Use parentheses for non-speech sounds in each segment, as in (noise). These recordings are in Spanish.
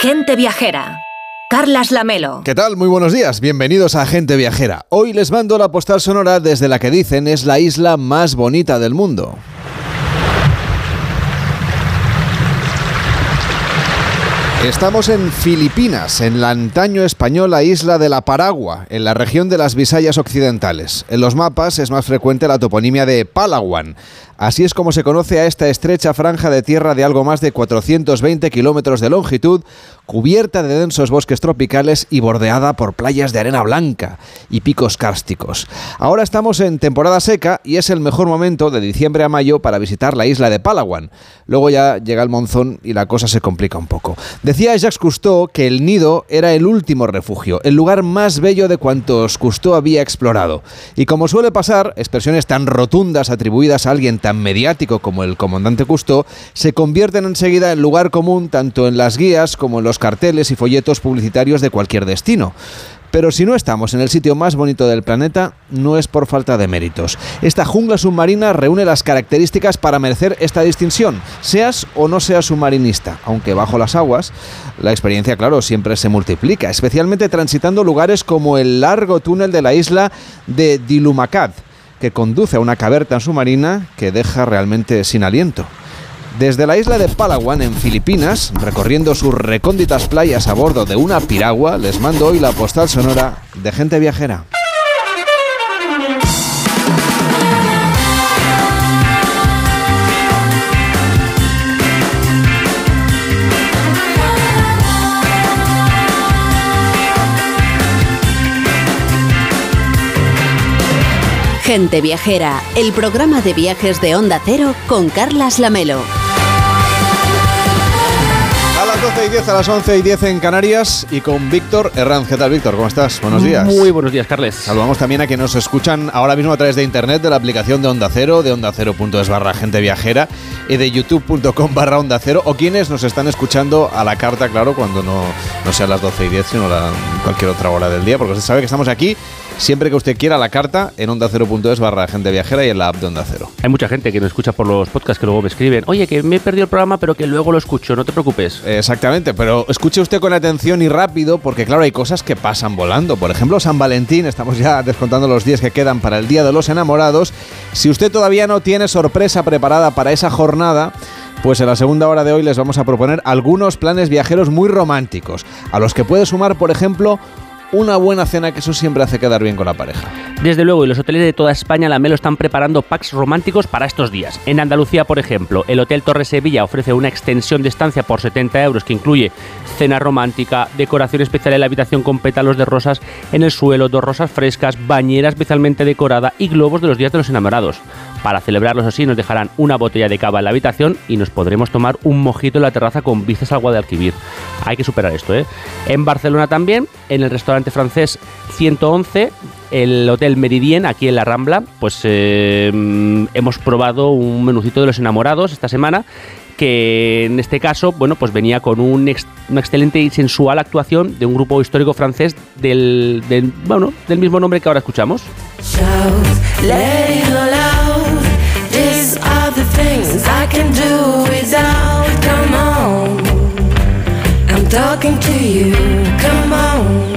Gente Viajera. Carlas Lamelo. ¿Qué tal? Muy buenos días. Bienvenidos a Gente Viajera. Hoy les mando la postal sonora desde la que dicen es la isla más bonita del mundo. Estamos en Filipinas, en la antaño española isla de la Paragua, en la región de las Visayas Occidentales. En los mapas es más frecuente la toponimia de Palawan. Así es como se conoce a esta estrecha franja de tierra de algo más de 420 kilómetros de longitud, cubierta de densos bosques tropicales y bordeada por playas de arena blanca y picos cársticos. Ahora estamos en temporada seca y es el mejor momento de diciembre a mayo para visitar la isla de Palawan. Luego ya llega el monzón y la cosa se complica un poco. Decía Jacques Cousteau que el nido era el último refugio, el lugar más bello de cuantos Cousteau había explorado. Y como suele pasar, expresiones tan rotundas atribuidas a alguien tan mediático como el comandante Cousteau se convierten enseguida en lugar común tanto en las guías como en los carteles y folletos publicitarios de cualquier destino. Pero si no estamos en el sitio más bonito del planeta, no es por falta de méritos. Esta jungla submarina reúne las características para merecer esta distinción, seas o no seas submarinista, aunque bajo las aguas, la experiencia, claro, siempre se multiplica, especialmente transitando lugares como el largo túnel de la isla de Dilumacat, que conduce a una caverna submarina que deja realmente sin aliento. Desde la isla de Palawan, en Filipinas, recorriendo sus recónditas playas a bordo de una piragua, les mando hoy la postal sonora de gente viajera. Gente Viajera, el programa de viajes de Onda Cero con Carlas Lamelo. A las 12 y 10, a las 11 y 10 en Canarias y con Víctor Herranz. ¿Qué tal, Víctor? ¿Cómo estás? Buenos días. Muy buenos días, Carles. Saludamos también a quienes nos escuchan ahora mismo a través de internet, de la aplicación de Onda Cero, de onda cero.es barra gente viajera y de youtube.com barra onda cero, o quienes nos están escuchando a la carta, claro, cuando no, no sean las 12 y 10, sino cualquier otra hora del día, porque usted sabe que estamos aquí siempre que usted quiera la carta en onda cero.es barra gente viajera y en la app de Onda Cero. Hay mucha gente que nos escucha por los podcasts que luego me escriben, oye, que me he perdido el programa, pero que luego lo escucho, no te preocupes. Exactamente, pero escuche usted con atención y rápido, porque claro, hay cosas que pasan volando. Por ejemplo, San Valentín, estamos ya descontando los días que quedan para el Día de los Enamorados. Si usted todavía no tiene sorpresa preparada para esa jornada, pues en la segunda hora de hoy les vamos a proponer algunos planes viajeros muy románticos, a los que puede sumar, por ejemplo, una buena cena, que eso siempre hace quedar bien con la pareja. Desde luego, y los hoteles de toda España, la Melo están preparando packs románticos para estos días. En Andalucía, por ejemplo, el Hotel Torre Sevilla ofrece una extensión de estancia por 70 euros que incluye cena romántica, decoración especial en la habitación con pétalos de rosas en el suelo, dos rosas frescas, bañera especialmente decorada y globos de los días de los enamorados. Para celebrarlos así nos dejarán una botella de cava en la habitación y nos podremos tomar un mojito en la terraza con vistas al Guadalquivir. Hay que superar esto, ¿eh? En Barcelona también, en el restaurante francés 111, el Hotel Meridien, aquí en la Rambla, pues eh, hemos probado un menucito de los enamorados esta semana que en este caso, bueno, pues venía con un una excelente y sensual actuación de un grupo histórico francés del, del, bueno, del mismo nombre que ahora escuchamos. can do without. Come on, I'm talking to you. Come on.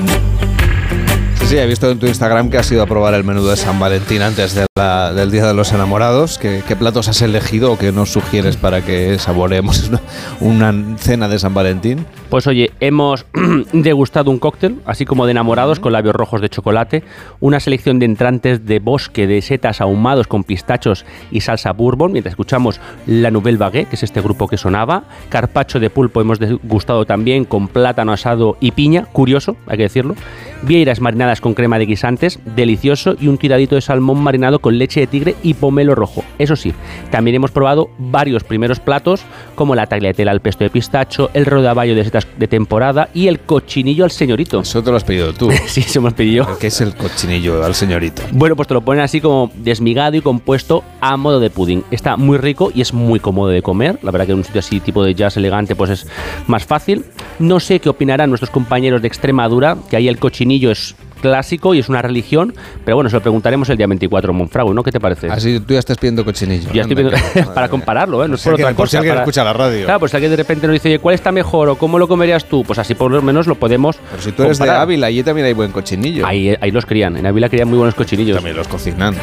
Sí, he visto en tu Instagram que has ido a probar el menú de San Valentín antes de la- del Día de los Enamorados. ¿Qué, qué platos has elegido o qué nos sugieres para que saboreemos una, (laughs) una cena de San Valentín? Pues oye, hemos (clears throat) degustado un cóctel, así como de enamorados con labios rojos de chocolate, una selección de entrantes de bosque de setas ahumados con pistachos y salsa bourbon, mientras escuchamos la Nouvelle Vague, que es este grupo que sonaba, carpacho de pulpo hemos degustado también con plátano asado y piña, curioso, hay que decirlo, vieiras marinadas con crema de guisantes, delicioso, y un tiradito de salmón marinado con leche de tigre y pomelo rojo. Eso sí, también hemos probado varios primeros platos, como la tagliatella al pesto de pistacho, el rodaballo de setas de temporada y el cochinillo al señorito. Eso te lo has pedido tú. (laughs) Sí, se hemos pedido. ¿Qué es el cochinillo al señorito? Bueno, pues te lo ponen así como desmigado y compuesto a modo de pudding. Está muy rico y es muy cómodo de comer. La verdad que en un sitio así tipo de jazz elegante pues es más fácil. No sé qué opinarán nuestros compañeros de Extremadura, que ahí el cochinillo es clásico y es una religión, pero bueno, se lo preguntaremos el día 24 en Monfragüe, ¿no? ¿Qué te parece? Así tú ya estás pidiendo cochinillo. Ya estoy pidiendo- que- (laughs) para compararlo, ¿eh? No es por si otra alguien- por si cosa. alguien para- escucha la radio. Claro, pues si alguien de repente nos dice, oye, ¿cuál está mejor o cómo lo comerías tú? Pues así por lo menos lo podemos Pero si tú eres de comparar. Ávila, allí también hay buen cochinillo. Ahí, ahí los crían, en Ávila crían muy buenos cochinillos. También los cocinan, ¿no?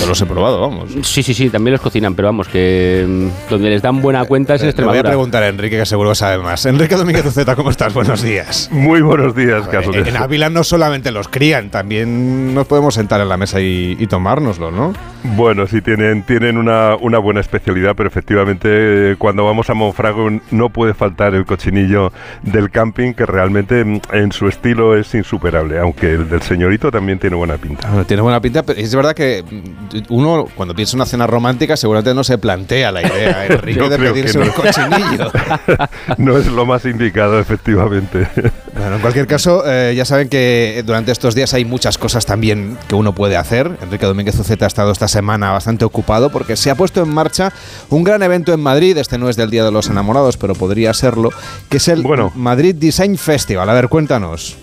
Yo los he probado, vamos. Sí, sí, sí, también los cocinan, pero vamos, que mm, donde les dan buena cuenta es en Eh, Le voy a Extremadura. preguntar a Enrique, que seguro que sabe más. Enrique Domínguez Uceta, ¿cómo estás? Buenos días. Muy buenos días, caso En, en Ávila no solamente los crían, también nos podemos sentar en la mesa y, y tomárnoslo, ¿no? Bueno, sí, tienen, tienen una, una buena especialidad, pero efectivamente eh, cuando vamos a Monfragüe no puede faltar el cochinillo del camping, que realmente mm, en su estilo es insuperable, aunque el del señorito también tiene buena pinta. Bueno, tiene buena pinta, pero es verdad que mm, uno cuando piensa en una cena romántica seguramente no se plantea la idea, (laughs) Enrique, Yo de pedirse no. un (laughs) cochinillo. (laughs) No es lo más indicado, efectivamente. Bueno, en cualquier caso, eh, ya saben que durante estos días hay muchas cosas también que uno puede hacer. Enrique Domínguez Uceta ha estado esta semana bastante ocupado porque se ha puesto en marcha un gran evento en Madrid. Este no es del Día de los Enamorados, pero podría serlo, que es el Bueno. Madrid Design Festival. A ver, cuéntanos.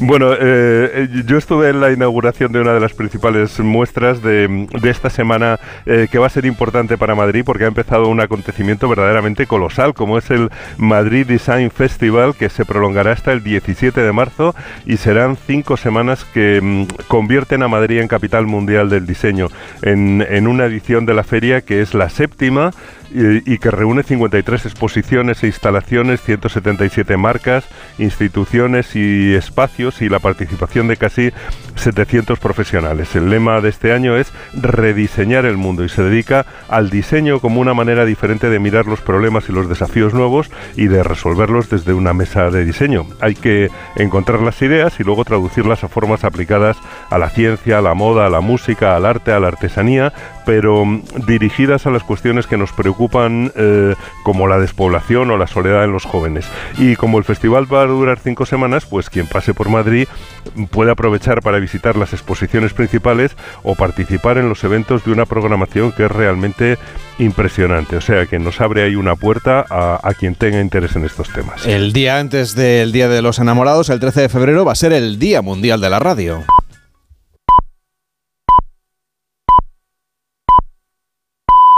Bueno, eh, yo estuve en la inauguración de una de las principales muestras de, esta semana eh, que va a ser importante para Madrid porque ha empezado un acontecimiento verdaderamente colosal como es el Madrid Design Festival que se prolongará hasta el 17 de marzo y serán cinco semanas que mm, convierten a Madrid en capital mundial del diseño en una edición de la feria que es la séptima y, que reúne 53 exposiciones e instalaciones, 177 marcas, instituciones y espacios y la participación de casi 700 profesionales. El lema de este año es rediseñar el mundo y se dedica al diseño como una manera diferente de mirar los problemas y los desafíos nuevos y de resolverlos desde una mesa de diseño. Hay que encontrar las ideas y luego traducirlas a formas aplicadas a la ciencia, a la moda, a la música, al arte, a la artesanía, pero mm, dirigidas a las cuestiones que nos preocupan eh, como la despoblación o la soledad en los jóvenes. Y como el festival va a durar cinco semanas, pues quien pase por Madrid puede aprovechar para visitar las exposiciones principales o participar en los eventos de una programación que es realmente impresionante. O sea que nos abre ahí una puerta a, a quien tenga interés en estos temas. El día antes del Día de los Enamorados, el 13 de febrero, va a ser el Día Mundial de la Radio.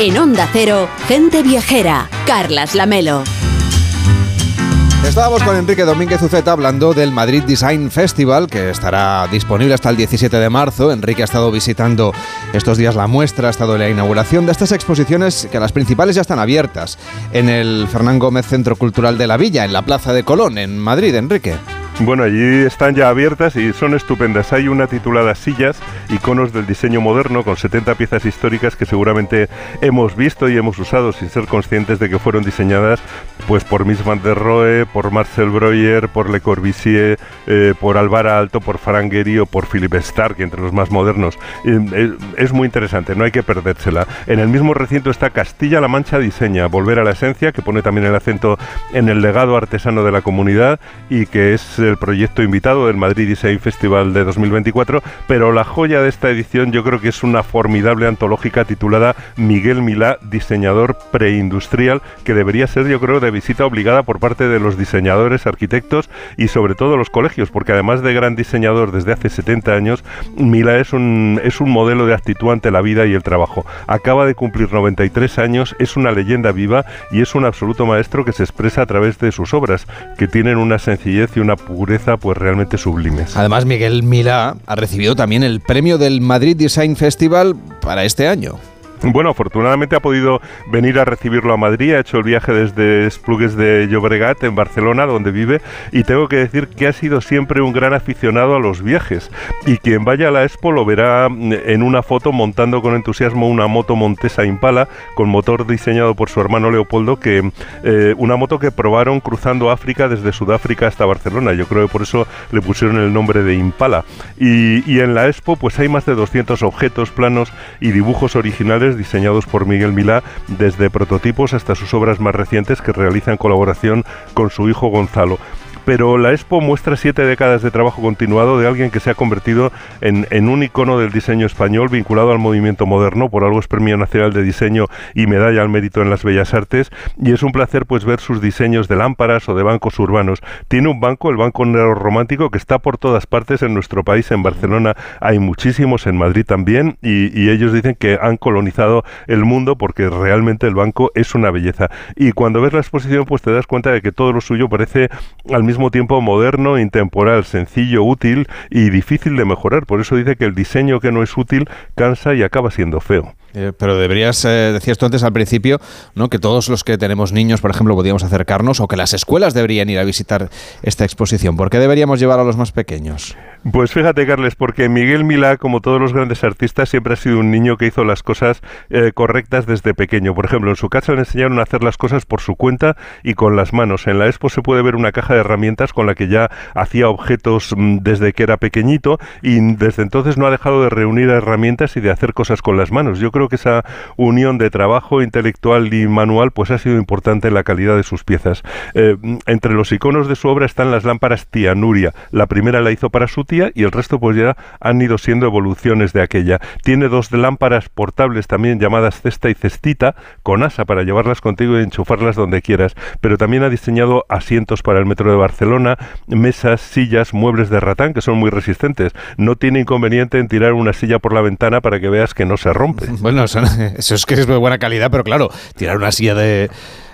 En Onda Cero, gente viajera, Carlas Lamelo. Estábamos con Enrique Domínguez Uceta hablando del Madrid Design Festival, que estará disponible hasta el 17 de marzo. Enrique ha estado visitando estos días la muestra, ha estado en la inauguración de estas exposiciones, que las principales ya están abiertas, en el Fernán Gómez Centro Cultural de la Villa, en la Plaza de Colón, en Madrid, Enrique. Bueno, allí están ya abiertas y son estupendas. Hay una titulada Sillas, iconos del diseño moderno, con 70 piezas históricas que seguramente hemos visto y hemos usado sin ser conscientes de que fueron diseñadas pues por Miss van der Rohe, por Marcel Breuer, por Le Corbusier, eh, por Alvara Alto, por Ferrangeri o por Philippe Stark, entre los más modernos. Eh, eh, es muy interesante, no hay que perdérsela. En el mismo recinto está Castilla-La Mancha Diseña, Volver a la Esencia, que pone también el acento en el legado artesano de la comunidad y que es el proyecto invitado del Madrid Design Festival de 2024, pero la joya de esta edición yo creo que es una formidable antológica titulada Miguel Milá, diseñador preindustrial, que debería ser yo creo de visita obligada por parte de los diseñadores, arquitectos y sobre todo los colegios, porque además de gran diseñador desde hace 70 años, Mila es un, es un modelo de actitud ante la vida y el trabajo. Acaba de cumplir 93 años, es una leyenda viva y es un absoluto maestro que se expresa a través de sus obras, que tienen una sencillez y una pureza pues realmente sublimes. Además, Miguel Mila ha recibido también el premio del Madrid Design Festival para este año. Bueno, afortunadamente ha podido venir a recibirlo a Madrid, ha hecho el viaje desde Esplugues de Llobregat en Barcelona, donde vive, y tengo que decir que ha sido siempre un gran aficionado a los viajes. Y quien vaya a la Expo lo verá mm, en una foto montando con entusiasmo una moto Montesa Impala con motor diseñado por su hermano Leopoldo, que eh, una moto que probaron cruzando África desde Sudáfrica hasta Barcelona. Yo creo que por eso le pusieron el nombre de Impala. Y, y en la Expo pues hay más de 200 objetos, planos y dibujos originales diseñados por Miguel Milá, desde prototipos hasta sus obras más recientes que realiza en colaboración con su hijo Gonzalo pero la Expo muestra siete décadas de trabajo continuado de alguien que se ha convertido en, un icono del diseño español vinculado al movimiento moderno, por algo es Premio Nacional de Diseño y Medalla al Mérito en las Bellas Artes, y es un placer pues ver sus diseños de lámparas o de bancos urbanos. Tiene un banco, el Banco Romántico, que está por todas partes en nuestro país, en Barcelona hay muchísimos, en Madrid también, y, y ellos dicen que han colonizado el mundo porque realmente el banco es una belleza. Y cuando ves la exposición pues te das cuenta de que todo lo suyo parece al mismo tiempo moderno, intemporal, sencillo, útil y difícil de mejorar. Por eso dice que el diseño que no es útil cansa y acaba siendo feo. Eh, pero deberías, eh, decías tú antes al principio, ¿no? que todos los que tenemos niños, por ejemplo, podríamos acercarnos o que las escuelas deberían ir a visitar esta exposición. ¿Por qué deberíamos llevar a los más pequeños? Pues fíjate, Carles, porque Miguel Milá, como todos los grandes artistas, siempre ha sido un niño que hizo las cosas eh, correctas desde pequeño. Por ejemplo, en su casa le enseñaron a hacer las cosas por su cuenta y con las manos. En la expo se puede ver una caja de herramientas con la que ya hacía objetos mm, desde que era pequeñito y desde entonces no ha dejado de reunir herramientas y de hacer cosas con las manos. Yo creo que esa unión de trabajo intelectual y manual pues ha sido importante en la calidad de sus piezas. Eh, entre los iconos de su obra están las lámparas tía Nuria. La primera la hizo para su tía y el resto pues ya han ido siendo evoluciones de aquella. Tiene dos lámparas portables también llamadas cesta y cestita con asa para llevarlas contigo y enchufarlas donde quieras, pero también ha diseñado asientos para el metro de Barcelona, mesas, sillas, muebles de ratán que son muy resistentes. No tiene inconveniente en tirar una silla por la ventana para que veas que no se rompe. (laughs) Bueno, eso, (laughs) eso es que es de buena calidad, pero claro, tirar una silla de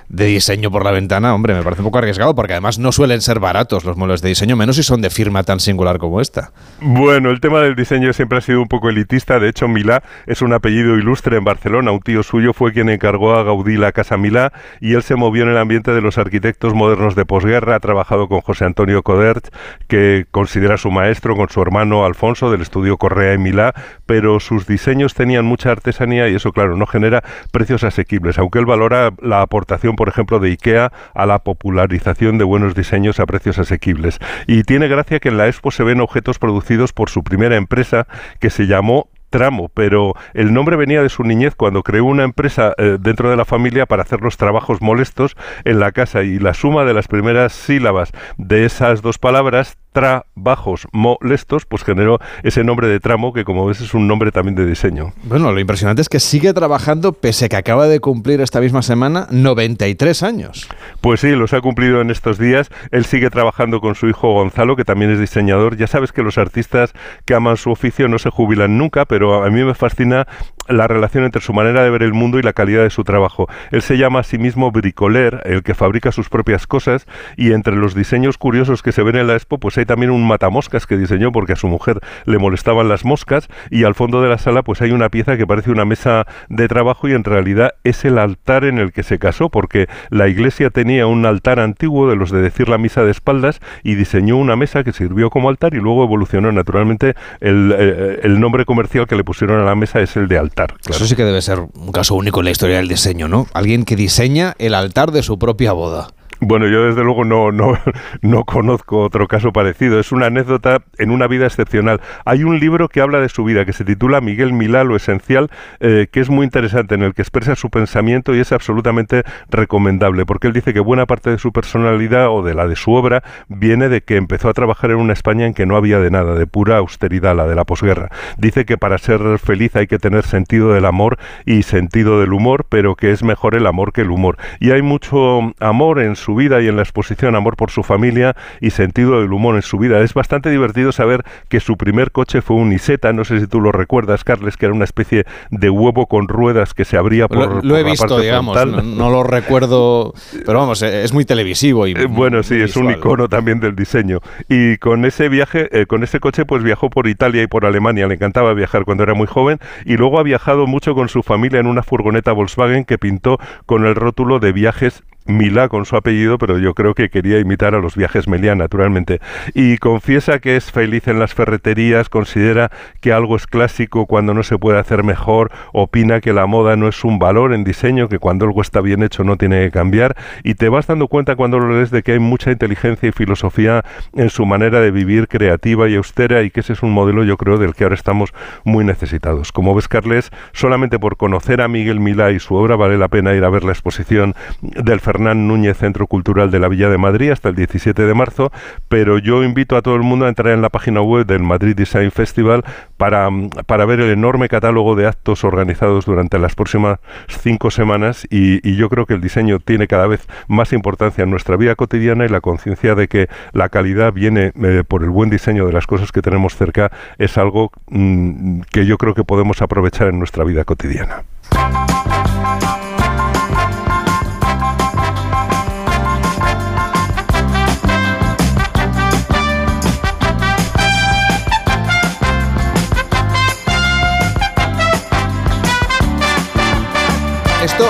de diseño por la ventana, hombre, me parece un poco arriesgado porque además no suelen ser baratos los muebles de diseño, menos si son de firma tan singular como esta. Bueno, el tema del diseño siempre ha sido un poco elitista. De hecho, Milá es un apellido ilustre en Barcelona. Un tío suyo fue quien encargó a Gaudí la Casa Milá y él se movió en el ambiente de los arquitectos modernos de posguerra. Ha trabajado con José Antonio Codert, que considera su maestro, con su hermano Alfonso del estudio Correa y Milá, pero sus diseños tenían mucha artesanía y eso, claro, no genera precios asequibles, aunque él valora la aportación por ejemplo, de IKEA a la popularización de buenos diseños a precios asequibles. Y tiene gracia que en la expo se ven objetos producidos por su primera empresa que se llamó tramo, pero el nombre venía de su niñez cuando creó una empresa eh, dentro de la familia para hacer los trabajos molestos en la casa y la suma de las primeras sílabas de esas dos palabras trabajos molestos, pues generó ese nombre de tramo que como ves es un nombre también de diseño. Bueno, lo impresionante es que sigue trabajando pese a que acaba de cumplir esta misma semana 93 años. Pues sí, los ha cumplido en estos días. Él sigue trabajando con su hijo Gonzalo, que también es diseñador. Ya sabes que los artistas que aman su oficio no se jubilan nunca, pero a mí me fascina la relación entre su manera de ver el mundo y la calidad de su trabajo. Él se llama a sí mismo bricoler, el que fabrica sus propias cosas, y entre los diseños curiosos que se ven en la expo, pues hay también un matamoscas que diseñó porque a su mujer le molestaban las moscas, y al fondo de la sala pues hay una pieza que parece una mesa de trabajo y en realidad es el altar en el que se casó, porque la iglesia tenía un altar antiguo de los de decir la misa de espaldas y diseñó una mesa que sirvió como altar y luego evolucionó naturalmente el, eh, nombre comercial que le pusieron a la mesa es el de altar. Eso sí que debe ser un caso único en la historia del diseño, ¿no? Alguien que diseña el altar de su propia boda. Bueno, yo desde luego no, no, (laughs) no conozco otro caso parecido. Es una anécdota en una vida excepcional. Hay un libro que habla de su vida, que se titula Miguel Milá, lo esencial, eh, que es muy interesante, en el que expresa su pensamiento y es absolutamente recomendable, porque él dice que buena parte de su personalidad o de la de su obra viene de que empezó a trabajar en una España en que no había de nada, de pura austeridad, la de la posguerra. Dice que para ser feliz hay que tener sentido del amor y sentido del humor, pero que es mejor el amor que el humor. Y hay mucho amor en su vida y en la exposición, amor por su familia y sentido del humor en su vida. Es bastante divertido saber que su primer coche fue un Iseta, no sé si tú lo recuerdas, Carles, que era una especie de huevo con ruedas que se abría por, lo, he visto, digamos, no, lo recuerdo, pero vamos, eh, es muy televisivo y eh, bueno, sí, es un icono también del diseño. Y con ese viaje, eh, con ese coche, pues viajó por Italia y por Alemania. Le encantaba viajar cuando era muy joven y luego ha viajado mucho con su familia en una furgoneta Volkswagen que pintó con el rótulo de viajes Milá con su apellido, pero yo creo que quería imitar a los viajes Meliá, naturalmente. Y confiesa que es feliz en las ferreterías, considera que algo es clásico cuando no se puede hacer mejor, opina que la moda no es un valor en diseño, que cuando algo está bien hecho no tiene que cambiar, y te vas dando cuenta cuando lo lees de que hay mucha inteligencia y filosofía en su manera de vivir creativa y austera, y que ese es un modelo, yo creo, del que ahora estamos muy necesitados. Como ves, Carles, solamente por conocer a Miguel Milá y su obra vale la pena ir a ver la exposición del Fernán Núñez Centro Cultural de la Villa de Madrid hasta el 17 de marzo, pero yo invito a todo el mundo a entrar en la página web del Madrid Design Festival para, para ver el enorme catálogo de actos organizados durante las próximas cinco semanas y, yo creo que el diseño tiene cada vez más importancia en nuestra vida cotidiana y la conciencia de que la calidad viene eh, por el buen diseño de las cosas que tenemos cerca es algo mm, que yo creo que podemos aprovechar en nuestra vida cotidiana.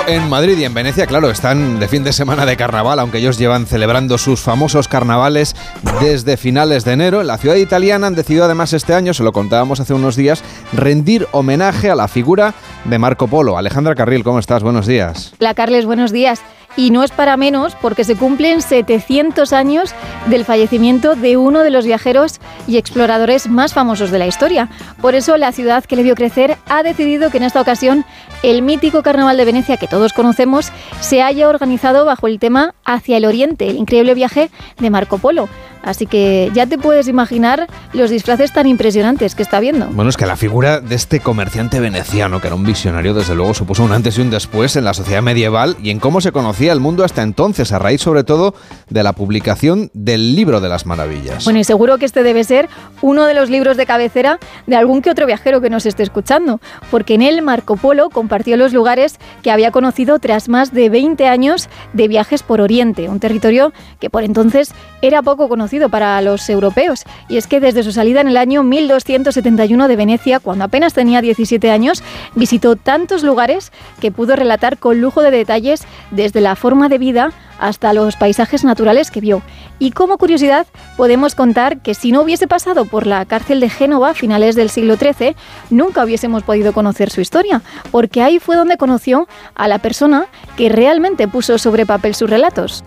En Madrid y en Venecia, claro, están de fin de semana de carnaval, aunque ellos llevan celebrando sus famosos carnavales desde finales de enero. En la ciudad italiana han decidido además este año, se lo contábamos hace unos días, rendir homenaje a la figura de Marco Polo. Alejandra Carril, ¿cómo estás? Buenos días. Hola Carles, buenos días. Y no es para menos porque se cumplen 700 años del fallecimiento de uno de los viajeros y exploradores más famosos de la historia. Por eso la ciudad que le vio crecer ha decidido que en esta ocasión el mítico Carnaval de Venecia que todos conocemos se haya organizado bajo el tema Hacia el Oriente, el increíble viaje de Marco Polo. Así que ya te puedes imaginar los disfraces tan impresionantes que está viendo. Bueno, es que la figura de este comerciante veneciano, que era un visionario, desde luego supuso un antes y un después en la sociedad medieval y en cómo se conocía el mundo hasta entonces, a raíz sobre todo de la publicación del libro de las maravillas. Bueno, y seguro que este debe ser uno de los libros de cabecera de algún que otro viajero que nos esté escuchando, porque en él Marco Polo compartió los lugares que había conocido tras más de 20 años de viajes por Oriente, un territorio que por entonces era poco conocido para los europeos. Y es que desde su salida en el año 1271 de Venecia, cuando apenas tenía 17 años, visitó tantos lugares que pudo relatar con lujo de detalles desde la forma de vida hasta los paisajes naturales que vio. Y como curiosidad, podemos contar que si no hubiese pasado por la cárcel de Génova a finales del siglo XIII, nunca hubiésemos podido conocer su historia, porque ahí fue donde conoció a la persona que realmente puso sobre papel sus relatos.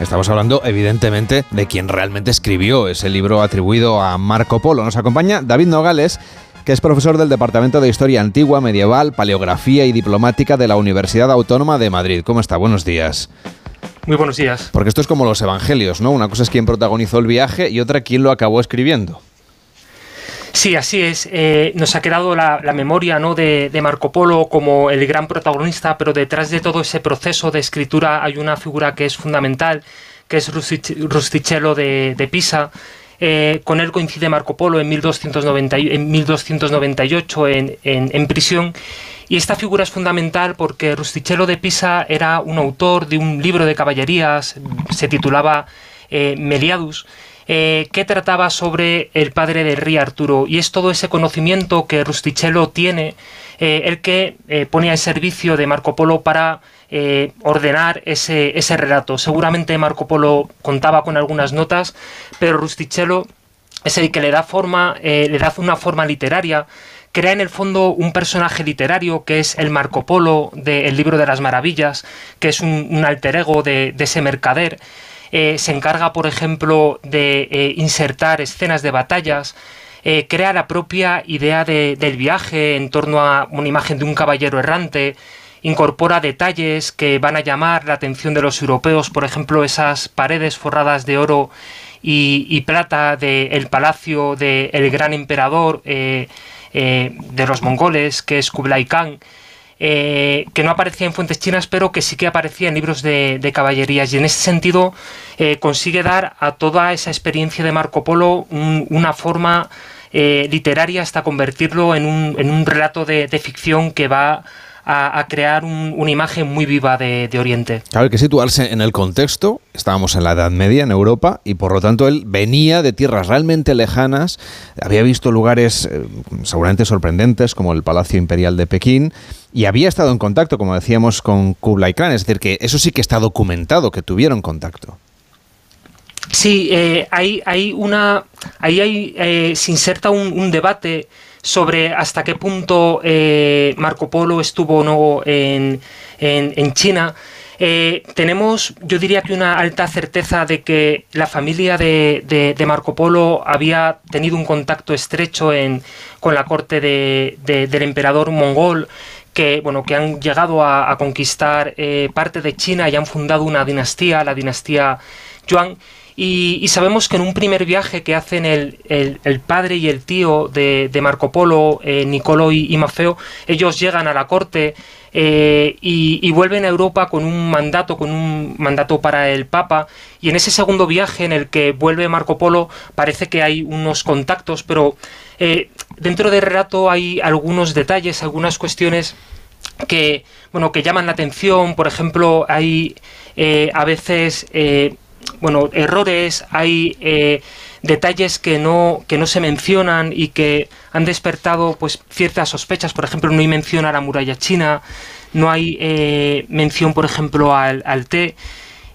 Estamos hablando, evidentemente, de quien realmente escribió ese libro atribuido a Marco Polo. Nos acompaña David Nogales, que es profesor del Departamento de Historia Antigua, Medieval, Paleografía y Diplomática de la Universidad Autónoma de Madrid. ¿Cómo está? Buenos días. Muy buenos días. Porque esto es como los evangelios, ¿no? Una cosa es quien protagonizó el viaje y otra quien lo acabó escribiendo. Sí, así es. Eh, nos ha quedado la, memoria ¿no? de, Marco Polo como el gran protagonista, pero detrás de todo ese proceso de escritura hay una figura que es fundamental, que es Rustichello de, Pisa. Eh, con él coincide Marco Polo en, 1290, en 1298 en, en, prisión. Y esta figura es fundamental porque Rustichello de Pisa era un autor de un libro de caballerías, se titulaba eh, Meliadus, eh, que trataba sobre el padre del rey Arturo. Y es todo ese conocimiento que Rustichello tiene, eh, el que eh, pone al servicio de Marco Polo para ordenar ese, ese relato. Seguramente Marco Polo contaba con algunas notas, pero Rustichello es el que le da forma, le da una forma literaria crea en el fondo un personaje literario que es el Marco Polo del libro de las maravillas, que es un, alter ego de, ese mercader. Eh, se encarga, por ejemplo, de eh, insertar escenas de batallas, eh, crea la propia idea del viaje en torno a una imagen de un caballero errante, incorpora detalles que van a llamar la atención de los europeos, por ejemplo, esas paredes forradas de oro y, plata del palacio del gran emperador de los mongoles, que es Kublai Khan. Eh, que no aparecía en fuentes chinas, pero que sí que aparecía en libros de, caballerías. Y en ese sentido consigue dar a toda esa experiencia de Marco Polo una forma literaria hasta convertirlo en un, en un relato de, de, ficción que va a, crear una imagen muy viva de, Oriente. Claro, hay que situarse en el contexto. Estábamos en la Edad Media en Europa y por lo tanto él venía de tierras realmente lejanas, había visto lugares eh, seguramente sorprendentes como el Palacio Imperial de Pekín y había estado en contacto, como decíamos, con Kublai Khan. Es decir, que eso sí que está documentado, que tuvieron contacto. Sí, eh, hay, hay, una. Ahí hay, eh, se inserta un debate sobre hasta qué punto eh, Marco Polo estuvo o no en, China. Eh, tenemos, yo diría que una alta certeza de que la familia de, Marco Polo había tenido un contacto estrecho con la corte del emperador mongol, que, bueno, que han llegado a, conquistar eh, parte de China y han fundado una dinastía, la dinastía Yuan. Y, sabemos que en un primer viaje que hacen el, el, padre y el tío de, Marco Polo, eh, Nicolo y, Mafeo, ellos llegan a la corte eh, y, vuelven a Europa con un mandato, con un mandato para el Papa. Y en ese segundo viaje en el que vuelve Marco Polo parece que hay unos contactos, pero eh, dentro del relato hay algunos detalles, algunas cuestiones que bueno que llaman la atención. Por ejemplo, hay a veces bueno, errores, hay eh, detalles que no, que no se mencionan y que han despertado pues ciertas sospechas. Por ejemplo, no hay mención a la muralla china, no hay eh, mención, por ejemplo, al, al té.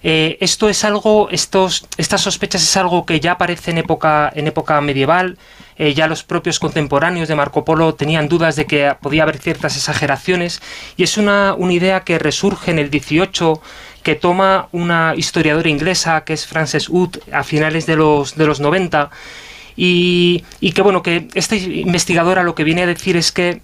Eh, esto es algo, estos, estas sospechas es algo que ya aparece en época, en época medieval. ya los propios contemporáneos de Marco Polo tenían dudas de que podía haber ciertas exageraciones y es una, una idea que resurge en el 18 que toma una historiadora inglesa que es Frances Wood a finales de los, de los 90 y, que bueno, que esta investigadora lo que viene a decir es que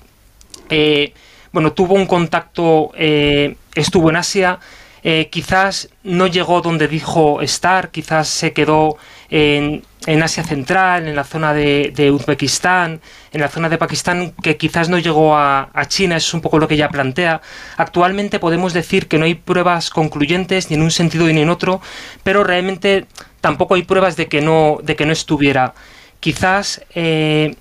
eh, bueno, tuvo un contacto, eh, estuvo en Asia, eh, quizás no llegó donde dijo estar, quizás se quedó en, en Asia Central, en la zona de, Uzbekistán, en la zona de Pakistán, que quizás no llegó a, China, es un poco lo que ella plantea. Actualmente podemos decir que no hay pruebas concluyentes ni en un sentido ni en otro, pero realmente tampoco hay pruebas de que no, de que no estuviera. Quizás eh,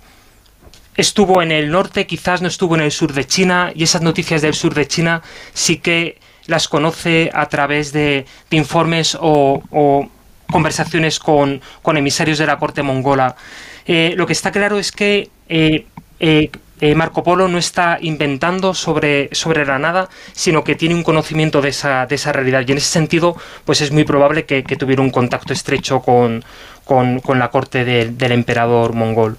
estuvo en el norte, quizás no estuvo en el sur de China, y esas noticias del sur de China sí que las conoce a través de, informes o conversaciones con, emisarios de la corte mongola. Eh, lo que está claro es que eh, eh, Marco Polo no está inventando sobre, sobre la nada, sino que tiene un conocimiento de esa, de esa realidad. Y en ese sentido, pues es muy probable que, tuviera un contacto estrecho con, la corte del emperador mongol.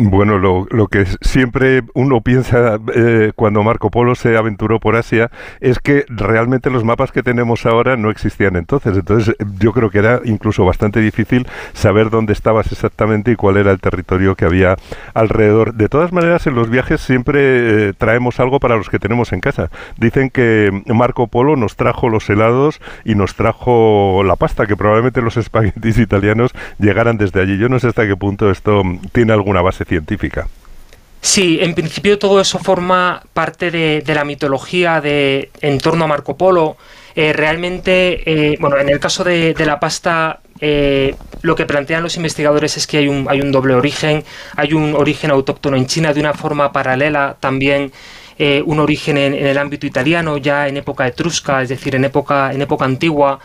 Bueno, lo, lo, que siempre uno piensa eh, cuando Marco Polo se aventuró por Asia es que realmente los mapas que tenemos ahora no existían entonces. Entonces yo creo que era incluso bastante difícil saber dónde estabas exactamente y cuál era el territorio que había alrededor. De todas maneras, en los viajes siempre eh, traemos algo para los que tenemos en casa. Dicen que Marco Polo nos trajo los helados y nos trajo la pasta, que probablemente los espaguetis (laughs) italianos llegaran desde allí. Yo no sé hasta qué punto esto tiene alguna base científica. Sí, en principio todo eso forma parte de, la mitología de en torno a Marco Polo. Eh, realmente, eh, bueno, en el caso de, la pasta, eh, lo que plantean los investigadores es que hay un, hay un doble origen, hay un origen autóctono en China de una forma paralela también. un origen en, en, el ámbito italiano ya en época etrusca, es decir, en época, en época antigua,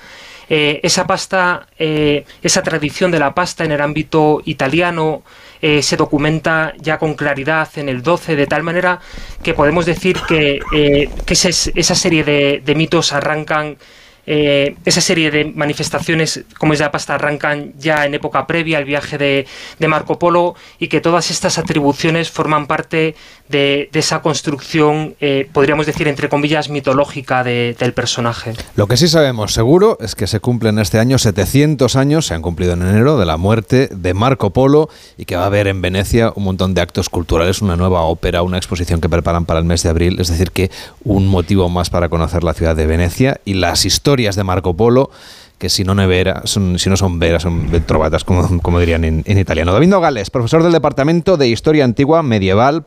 esa pasta, esa tradición de la pasta en el ámbito italiano eh, se documenta ya con claridad en el 12, de tal manera que podemos decir que, eh, esa serie de, mitos arrancan eh, esa serie de manifestaciones como es la pasta arrancan ya en época previa al viaje de, Marco Polo y que todas estas atribuciones forman parte de, esa construcción, eh, podríamos decir, entre comillas, mitológica del personaje. Lo que sí sabemos seguro es que se cumplen este año 700 años, se han cumplido en enero, de la muerte de Marco Polo y que va a haber en Venecia un montón de actos culturales, una nueva ópera, una exposición que preparan para el mes de abril, es decir, que un motivo más para conocer la ciudad de Venecia y las historias de Marco Polo que si no, nevera, son, si no son veras, son trovatas, como, dirían en, italiano. David Nogales, profesor del Departamento de Historia Antigua, Medieval,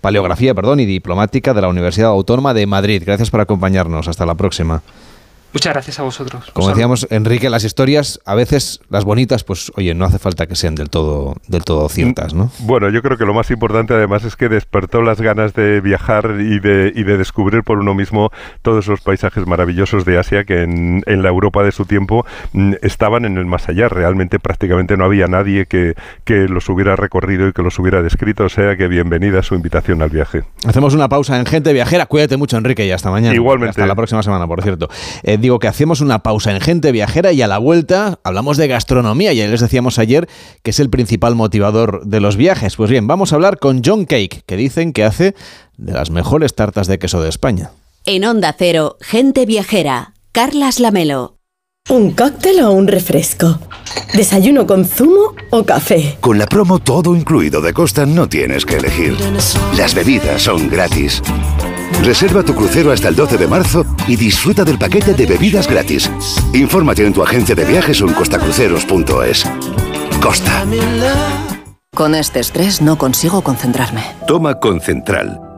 Paleografía perdón, y Diplomática de la Universidad Autónoma de Madrid. Gracias por acompañarnos. Hasta la próxima. Muchas gracias a vosotros. Como decíamos, Enrique, las historias, a veces las bonitas, pues oye, no hace falta que sean del todo, del todo ciertas, ¿no? Bueno, yo creo que lo más importante además es que despertó las ganas de viajar y de, y de descubrir por uno mismo todos los paisajes maravillosos de Asia que en, en la Europa de su tiempo mm, estaban en el más allá. Realmente prácticamente no había nadie que, que los hubiera recorrido y que los hubiera descrito. O sea que bienvenida su invitación al viaje. Hacemos una pausa en Gente Viajera. Cuídate mucho, Enrique, y hasta mañana. Igualmente. Hasta la próxima semana, por cierto. Eh, digo que hacemos una pausa en Gente Viajera y a la vuelta hablamos de gastronomía. Ya les decíamos ayer que es el principal motivador de los viajes. Pues bien, vamos a hablar con John Cake, que dicen que hace de las mejores tartas de queso de España. En Onda Cero, Gente Viajera, Carlas Lamelo. ¿Un cóctel o un refresco? ¿Desayuno con zumo o café? Con la promo todo incluido de Costa no tienes que elegir. Las bebidas son gratis. Reserva tu crucero hasta el 12 de marzo y disfruta del paquete de bebidas gratis. Infórmate en tu agencia de viajes o en costacruceros.es. Costa. Con este estrés no consigo concentrarme. Toma Concentral.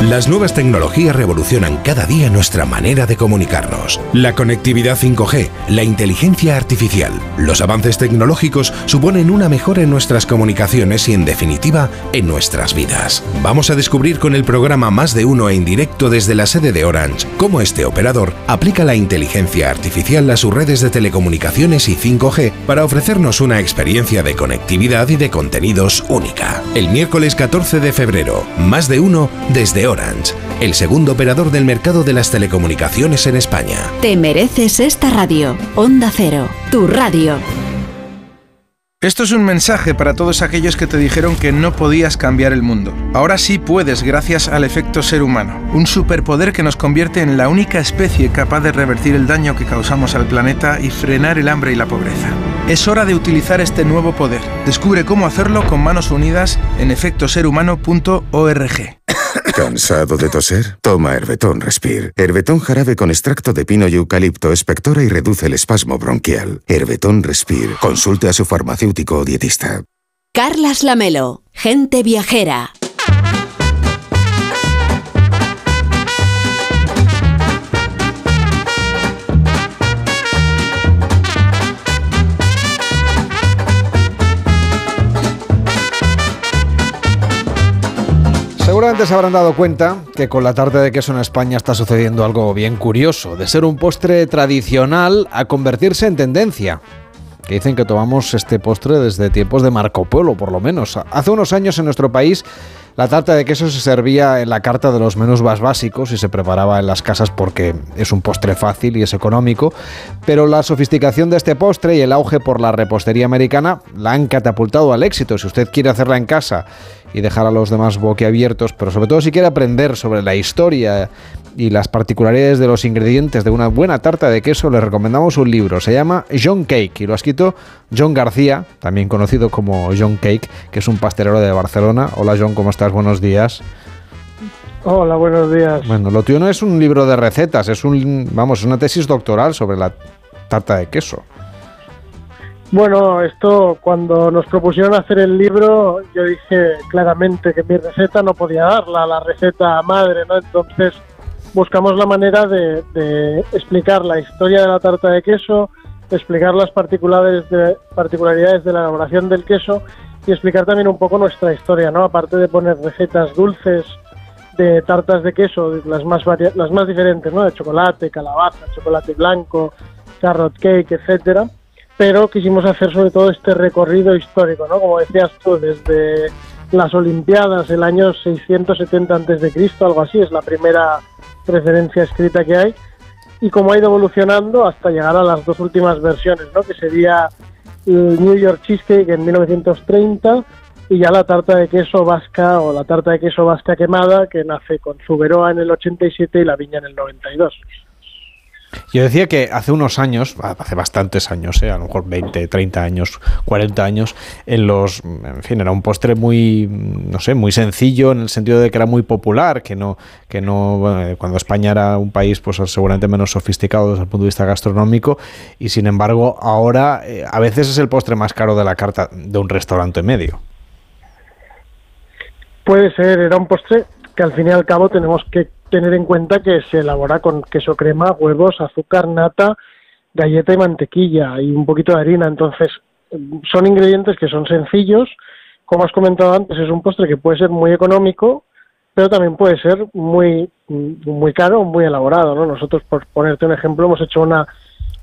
Las nuevas tecnologías revolucionan cada día nuestra manera de comunicarnos. La conectividad 5G, la inteligencia artificial, los avances tecnológicos suponen una mejora en nuestras comunicaciones y en definitiva en nuestras vidas. Vamos a descubrir con el programa Más de Uno en directo desde la sede de Orange cómo este operador aplica la inteligencia artificial a sus redes de telecomunicaciones y 5G para ofrecernos una experiencia de conectividad y de contenidos única. El miércoles 14 de febrero, Más de Uno desde Orange, el segundo operador del mercado de las telecomunicaciones en España. Te mereces esta radio. Onda Cero, tu radio. Esto es un mensaje para todos aquellos que te dijeron que no podías cambiar el mundo. Ahora sí puedes gracias al efecto ser humano, un superpoder que nos convierte en la única especie capaz de revertir el daño que causamos al planeta y frenar el hambre y la pobreza. Es hora de utilizar este nuevo poder. Descubre cómo hacerlo con manos unidas en efectoserhumano.org. (coughs) ¿Cansado de toser? Toma Herbetón Respire. Herbetón jarabe con extracto de pino y eucalipto espectora y reduce el espasmo bronquial. Herbetón Respire. Consulte a su farmacéutico o dietista. Carlas Lamelo, gente viajera. Seguramente se habrán dado cuenta que con la tarta de queso en España está sucediendo algo bien curioso, de ser un postre tradicional a convertirse en tendencia. Que dicen que tomamos este postre desde tiempos de Marco Polo, por lo menos. Hace unos años en nuestro país la tarta de queso se servía en la carta de los menús más básicos y se preparaba en las casas porque es un postre fácil y es económico, pero la sofisticación de este postre y el auge por la repostería americana la han catapultado al éxito. Si usted quiere hacerla en casa y dejar a los demás boquiabiertos, pero sobre todo si quiere aprender sobre la historia y las particularidades de los ingredientes de una buena tarta de queso, le recomendamos un libro. Se llama John Cake y lo ha escrito John García, también conocido como John Cake, que es un pastelero de Barcelona. Hola John, ¿cómo estás? Buenos días. Hola, buenos días. Bueno, lo tuyo no es un libro de recetas, es un, vamos, una tesis doctoral sobre la tarta de queso. Bueno, esto cuando nos propusieron hacer el libro, yo dije claramente que mi receta no podía darla, la receta madre, ¿no? Entonces buscamos la manera de, explicar la historia de la tarta de queso, explicar las particularidades de, particularidades de la elaboración del queso y explicar también un poco nuestra historia, ¿no? Aparte de poner recetas dulces de tartas de queso, las más las más diferentes, ¿no? De chocolate, calabaza, chocolate blanco, carrot cake, etcétera pero quisimos hacer sobre todo este recorrido histórico, ¿no? Como decías tú, desde las Olimpiadas, el año 670 a.C., algo así, es la primera referencia escrita que hay, y cómo ha ido evolucionando hasta llegar a las dos últimas versiones, ¿no? que sería el New York Cheesecake en 1930 y ya la tarta de queso vasca o la tarta de queso vasca quemada que nace con Suberoa en el 87 y la viña en el 92. Yo decía que hace unos años, hace bastantes años, ¿eh? a lo mejor 20, 30 años, 40 años, en los, en fin, era un postre muy, no sé, muy sencillo en el sentido de que era muy popular, que no, que no, cuando España era un país, pues seguramente menos sofisticado desde el punto de vista gastronómico, y sin embargo ahora eh, a veces es el postre más caro de la carta de un restaurante medio. Puede ser, era un postre que al fin y al cabo tenemos que tener en cuenta que se elabora con queso crema, huevos, azúcar, nata, galleta y mantequilla y un poquito de harina. Entonces, son ingredientes que son sencillos. Como has comentado antes, es un postre que puede ser muy económico, pero también puede ser muy, muy caro, muy elaborado. ¿no? Nosotros, por ponerte un ejemplo, hemos hecho una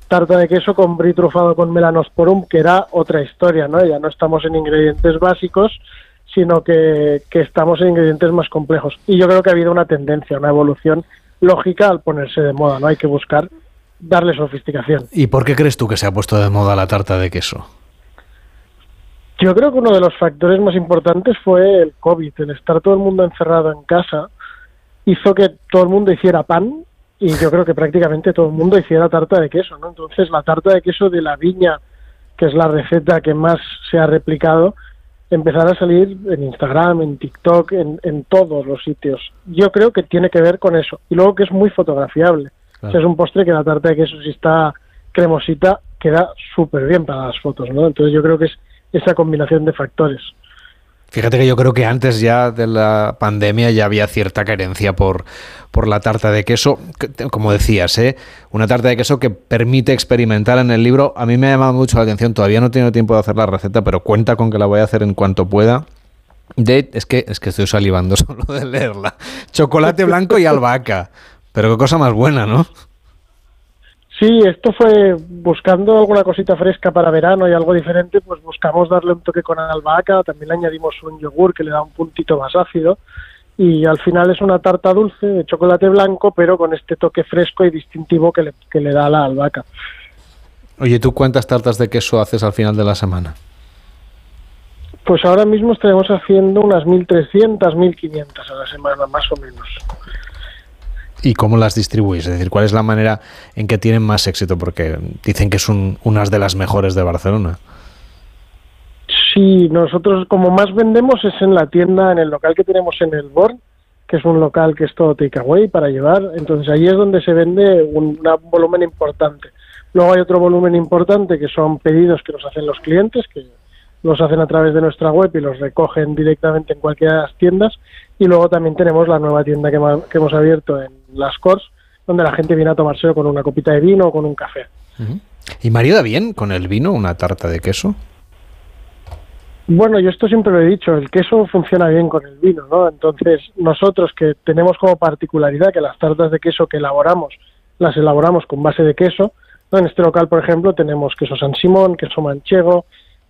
tarta de queso con brie trufado con melanosporum, que era otra historia, ¿no? Ya no estamos en ingredientes básicos, sino que, estamos en ingredientes más complejos. Y yo creo que ha habido una tendencia, una evolución lógica al ponerse de moda, ¿no? Hay que buscar darle sofisticación. ¿Y por qué crees tú que se ha puesto de moda la tarta de queso? Yo creo que uno de los factores más importantes fue el COVID, el estar todo el mundo encerrado en casa hizo que todo el mundo hiciera pan y yo creo que prácticamente todo el mundo hiciera tarta de queso, ¿no? Entonces la tarta de queso de la viña, que es la receta que más se ha replicado, empezar a salir en Instagram, en TikTok, en, todos los sitios. Yo creo que tiene que ver con eso. Y luego que es muy fotografiable. es un postre que la tarta de queso si está cremosita queda súper bien para las fotos, ¿no? Entonces yo creo que es esa combinación de factores. Fíjate que yo creo que antes ya de la pandemia ya había cierta carencia por, por la tarta de queso. Como decías, ¿eh? una tarta de queso que permite experimentar en el libro. A mí me ha llamado mucho la atención. Todavía no he tenido tiempo de hacer la receta, pero cuenta con que la voy a hacer en cuanto pueda. De, es, que, es que estoy salivando (laughs) solo de leerla. Chocolate blanco y albahaca. Pero qué cosa más buena, ¿no? Sí, esto fue buscando alguna cosita fresca para verano y algo diferente, pues buscamos darle un toque con albahaca, también le añadimos un yogur que le da un puntito más ácido y al final es una tarta dulce de chocolate blanco, pero con este toque fresco y distintivo que le, que le da la albahaca. Oye, ¿tú cuántas tartas de queso haces al final de la semana? Pues ahora mismo estaremos haciendo unas 1.300, 1.500 a la semana, más o menos. ¿Y cómo las distribuís? Es decir, ¿cuál es la manera en que tienen más éxito? Porque dicen que son unas de las mejores de Barcelona. Sí, nosotros como más vendemos es en la tienda, en el local que tenemos en el Born, que es un local que es todo takeaway para llevar. Entonces ahí es donde se vende un, un, volumen importante. Luego hay otro volumen importante que son pedidos que nos hacen los clientes, que los hacen a través de nuestra web y los recogen directamente en cualquiera de las tiendas. Y luego también tenemos la nueva tienda que, que hemos abierto en Las Corts, donde la gente viene a tomárselo con una copita de vino o con un café. ¿Y marida bien con el vino una tarta de queso? Bueno, yo esto siempre lo he dicho, el queso funciona bien con el vino, ¿no? Entonces, nosotros que tenemos como particularidad que las tartas de queso que elaboramos, las elaboramos con base de queso, En este local, por ejemplo, tenemos queso San Simón, queso manchego,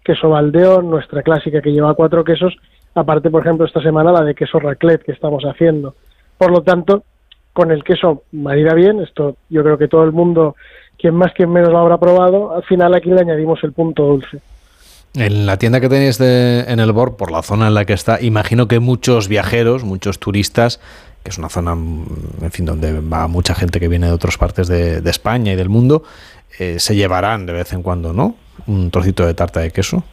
queso Valdeón, nuestra clásica que lleva cuatro quesos, aparte, por ejemplo, esta semana la de queso raclette que estamos haciendo. Por lo tanto, con el queso marida bien, esto yo creo que todo el mundo, quien más, quien menos lo habrá probado, al final aquí le añadimos el punto dulce. En la tienda que tenéis en el BOR, por la zona en la que está, imagino que muchos viajeros, muchos turistas, que es una zona, en fin, donde va mucha gente que viene de otras partes de, España y del mundo, eh, se llevarán de vez en cuando, ¿no? Un trocito de tarta de queso.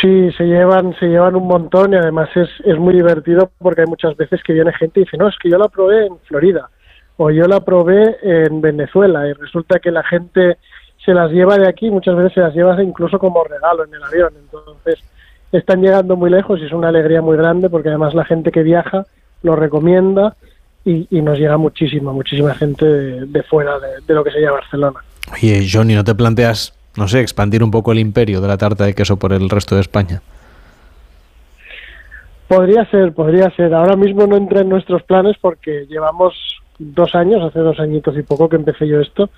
Sí, se llevan, se llevan un montón y además es, es muy divertido porque hay muchas veces que viene gente y dice, no, es que yo la probé en Florida o yo la probé en Venezuela y resulta que la gente se las lleva de aquí, muchas veces se las lleva incluso como regalo en el avión. Entonces, están llegando muy lejos y es una alegría muy grande porque además la gente que viaja lo recomienda y, nos llega muchísima, muchísima gente de, fuera de, lo que sería Barcelona. Oye, Johnny, ¿no te planteas, no sé, expandir un poco el imperio de la tarta de queso por el resto de España? Podría ser, podría ser. Ahora mismo no entra en nuestros planes porque llevamos dos años, hace dos añitos y poco que empecé yo esto,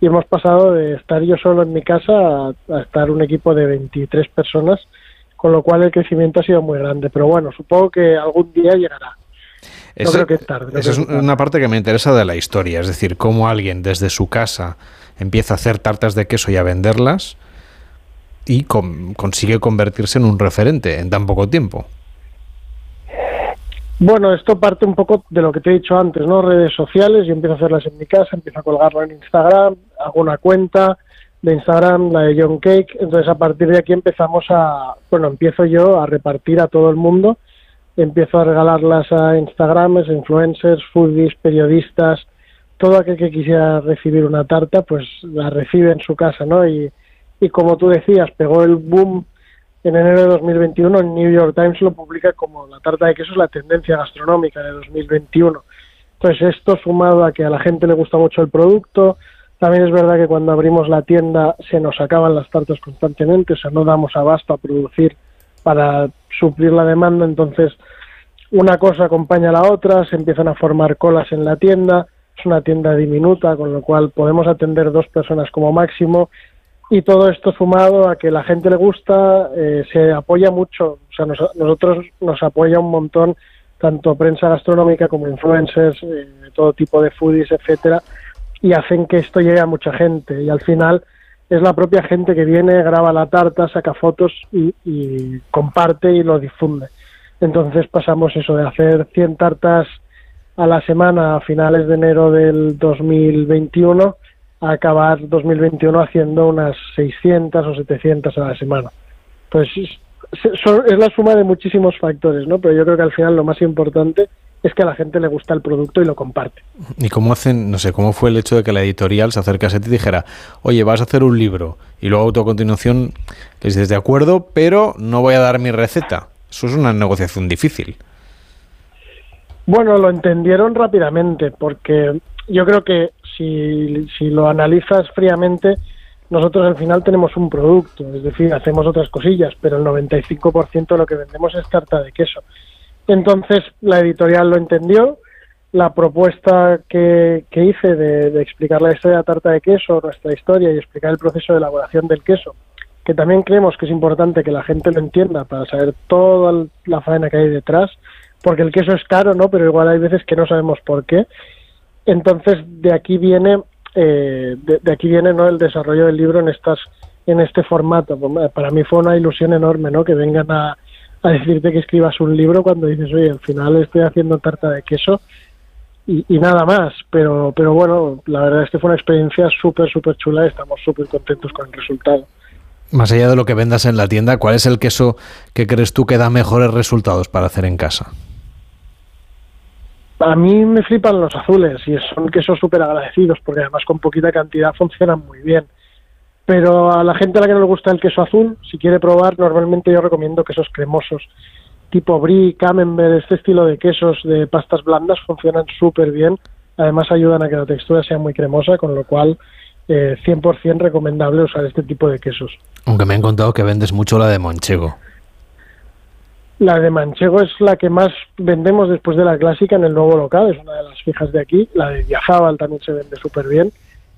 y hemos pasado de estar yo solo en mi casa a, a estar un equipo de 23 personas, con lo cual el crecimiento ha sido muy grande. Pero bueno, supongo que algún día llegará. No Ese- creo que tarde. no Esa es tarde. una parte que me interesa de la historia, es decir, cómo alguien desde su casa empieza a hacer tartas de queso y a venderlas y con- consigue convertirse en un referente en tan poco tiempo. Bueno, esto parte un poco de lo que te he dicho antes, ¿no? Redes sociales, yo empiezo a hacerlas en mi casa, empiezo a colgarlo en Instagram, hago una cuenta de Instagram, la de John Cake, entonces a partir de aquí empezamos a, bueno, empiezo yo a repartir a todo el mundo, empiezo a regalarlas a Instagrams, influencers, foodies, periodistas, todo aquel que quisiera recibir una tarta, pues la recibe en su casa, ¿no? Y, como tú decías, pegó el boom en enero de 2021, el New York Times lo publica como la tarta de queso es la tendencia gastronómica de 2021. Entonces esto sumado a que a la gente le gusta mucho el producto, también es verdad que cuando abrimos la tienda se nos acaban las tartas constantemente, o sea, no damos abasto a producir para suplir la demanda, entonces una cosa acompaña a la otra, se empiezan a formar colas en la tienda, es una tienda diminuta, con lo cual podemos atender dos personas como máximo. Y todo esto sumado a que la gente le gusta, eh, se apoya mucho, o sea, nos- nosotros nos apoya un montón tanto prensa gastronómica como influencers, eh, todo tipo de foodies, etcétera, y hacen que esto llegue a mucha gente. Y al final es la propia gente que viene, graba la tarta, saca fotos y, y comparte y lo difunde. Entonces pasamos eso de hacer 100 tartas a la semana a finales de enero del 2021 a acabar 2021 haciendo unas 600 o 700 a la semana. Pues es, la suma de muchísimos factores, ¿no? Pero yo creo que al final lo más importante es que a la gente le gusta el producto y lo comparte. ¿Y cómo hacen, no sé, cómo fue el hecho de que la editorial se acercase a ti y dijera, oye, vas a hacer un libro y luego tú a continuación les dices, de acuerdo, pero no voy a dar mi receta? Eso es una negociación difícil. Bueno, lo entendieron rápidamente porque yo creo que si, si lo analizas fríamente, nosotros al final tenemos un producto, es decir, hacemos otras cosillas, pero el 95% de lo que vendemos es tarta de queso. Entonces la editorial lo entendió, la propuesta que, que hice de, de explicar la historia de la tarta de queso, nuestra historia y explicar el proceso de elaboración del queso, que también creemos que es importante que la gente lo entienda para saber toda la faena que hay detrás, porque el queso es caro, ¿no? Pero igual hay veces que no sabemos por qué. Entonces de aquí viene eh, de, aquí viene ¿no? el desarrollo del libro en estas en este formato. Para mí fue una ilusión enorme, ¿no? Que vengan a, a decirte que escribas un libro cuando dices, oye, al final estoy haciendo tarta de queso y, y nada más. Pero, pero bueno, la verdad es que fue una experiencia súper, súper chula y estamos súper contentos con el resultado. Más allá de lo que vendas en la tienda, ¿cuál es el queso que crees tú que da mejores resultados para hacer en casa? A mí me flipan los azules y son quesos súper agradecidos porque además con poquita cantidad funcionan muy bien. Pero a la gente a la que no le gusta el queso azul, si quiere probar, normalmente yo recomiendo quesos cremosos. Tipo brie, camembert, este estilo de quesos de pastas blandas funcionan súper bien. Además ayudan a que la textura sea muy cremosa, con lo cual eh, 100% recomendable usar este tipo de quesos. Aunque me han contado que vendes mucho la de Monchego. La de Manchego es la que más vendemos después de la clásica en el nuevo local, es una de las fijas de aquí. La de Diazábal también se vende súper bien.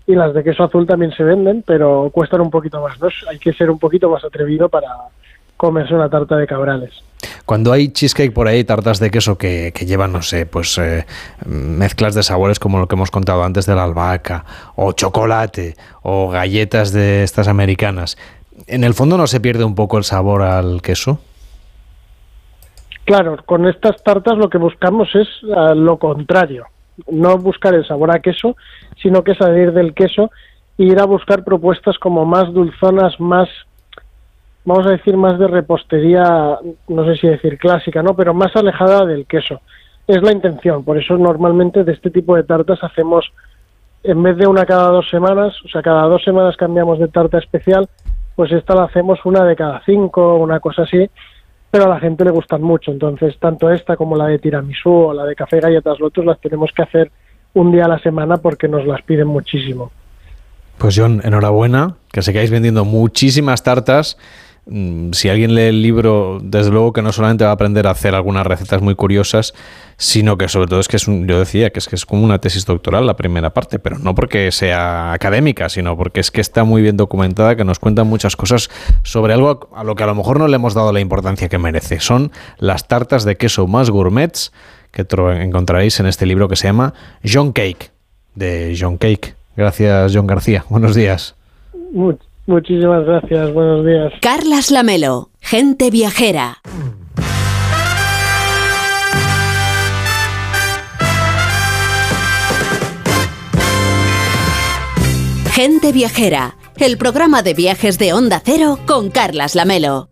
Y las de queso azul también se venden, pero cuestan un poquito más. ¿no? Hay que ser un poquito más atrevido para comerse una tarta de cabrales. Cuando hay cheesecake por ahí, tartas de queso que, que llevan, no sé, pues eh, mezclas de sabores como lo que hemos contado antes de la albahaca, o chocolate, o galletas de estas americanas, ¿en el fondo no se pierde un poco el sabor al queso? Claro, con estas tartas lo que buscamos es uh, lo contrario. No buscar el sabor a queso, sino que salir del queso e ir a buscar propuestas como más dulzonas, más vamos a decir más de repostería, no sé si decir clásica, ¿no? Pero más alejada del queso. Es la intención, por eso normalmente de este tipo de tartas hacemos, en vez de una cada dos semanas, o sea, cada dos semanas cambiamos de tarta especial, pues esta la hacemos una de cada cinco, una cosa así, pero a la gente le gustan mucho, entonces tanto esta como la de tiramisú o la de café galletas lotus las tenemos que hacer un día a la semana porque nos las piden muchísimo. Pues John, enhorabuena, que sigáis vendiendo muchísimas tartas si alguien lee el libro, desde luego que no solamente va a aprender a hacer algunas recetas muy curiosas, sino que sobre todo es que es un, yo decía que es que es como una tesis doctoral la primera parte, pero no porque sea académica, sino porque es que está muy bien documentada, que nos cuentan muchas cosas sobre algo a lo que a lo mejor no le hemos dado la importancia que merece. Son las tartas de queso más gourmets que encontraréis en este libro que se llama John Cake, de John Cake. Gracias, John García. Buenos días. Muchísimas gracias. Buenos días. Carlas Lamelo, gente viajera. Gente Viajera, el programa de viajes de Onda Cero con Carlas Lamelo.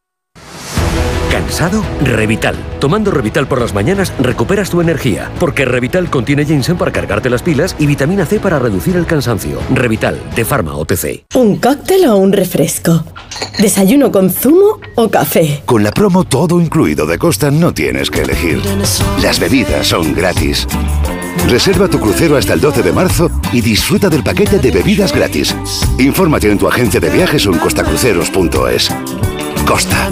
¿Cansado? Revital. Tomando Revital por las mañanas recuperas tu energía, porque Revital contiene ginseng para cargarte las pilas y vitamina C para reducir el cansancio. Revital, de Pharma OTC. ¿Un cóctel o un refresco? ¿Desayuno con zumo o café? Con la promo todo incluido de Costa no tienes que elegir. Las bebidas son gratis. Reserva tu crucero hasta el 12 de marzo y disfruta del paquete de bebidas gratis. Infórmate en tu agencia de viajes o en costacruceros.es. Costa.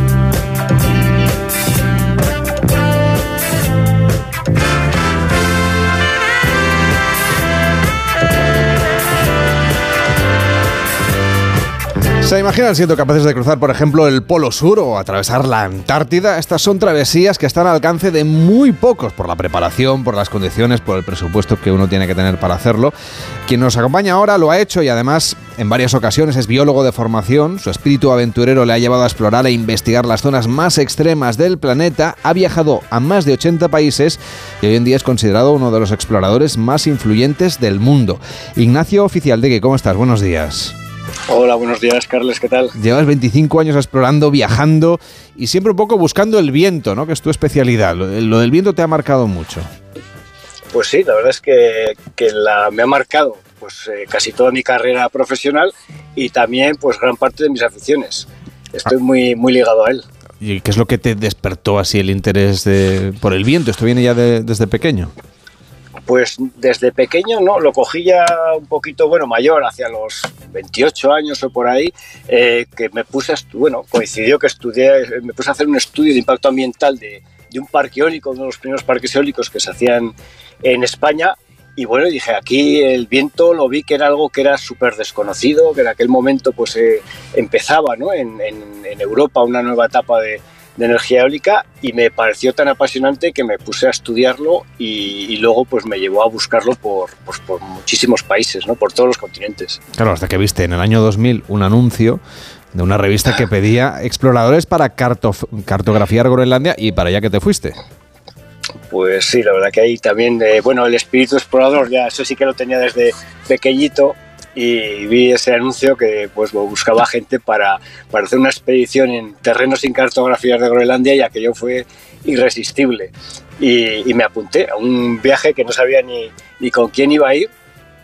¿Se imaginan siendo capaces de cruzar, por ejemplo, el Polo Sur o atravesar la Antártida? Estas son travesías que están al alcance de muy pocos por la preparación, por las condiciones, por el presupuesto que uno tiene que tener para hacerlo. Quien nos acompaña ahora lo ha hecho y además en varias ocasiones es biólogo de formación. Su espíritu aventurero le ha llevado a explorar e investigar las zonas más extremas del planeta. Ha viajado a más de 80 países y hoy en día es considerado uno de los exploradores más influyentes del mundo. Ignacio Oficial de que, ¿cómo estás? Buenos días. Hola, buenos días, Carles, ¿qué tal? Llevas 25 años explorando, viajando y siempre un poco buscando el viento, ¿no? Que es tu especialidad. Lo, del viento te ha marcado mucho. Pues sí, la verdad es que, la, me ha marcado pues eh, casi toda mi carrera profesional y también pues gran parte de mis aficiones. Estoy ah. muy, muy ligado a él. ¿Y qué es lo que te despertó así el interés por el viento? ¿Esto viene ya desde pequeño? Pues desde pequeño, ¿no? Lo cogí ya un poquito, bueno, mayor, hacia los 28 años o por ahí, eh, que me puse, a bueno, coincidió que estudié, me puse a hacer un estudio de impacto ambiental de, de un parque eólico, uno de los primeros parques eólicos que se hacían en España, y bueno, dije, aquí el viento lo vi que era algo que era súper desconocido, que en aquel momento pues eh, empezaba ¿no? en, en, en, Europa una nueva etapa de, de energía eólica y me pareció tan apasionante que me puse a estudiarlo y, luego pues me llevó a buscarlo por, pues, por muchísimos países, ¿no? por todos los continentes. Claro, hasta que viste en el año 2000 un anuncio de una revista que pedía exploradores para cartografiar Groenlandia y para allá que te fuiste. Pues sí, la verdad que ahí también, eh, bueno, el espíritu explorador, ya eso sí que lo tenía desde pequeñito y vi ese anuncio que pues buscaba gente para, para hacer una expedición en terrenos sin cartografías de Groenlandia y aquello fue irresistible. Y, me apunté a un viaje que no sabía ni, ni, con quién iba a ir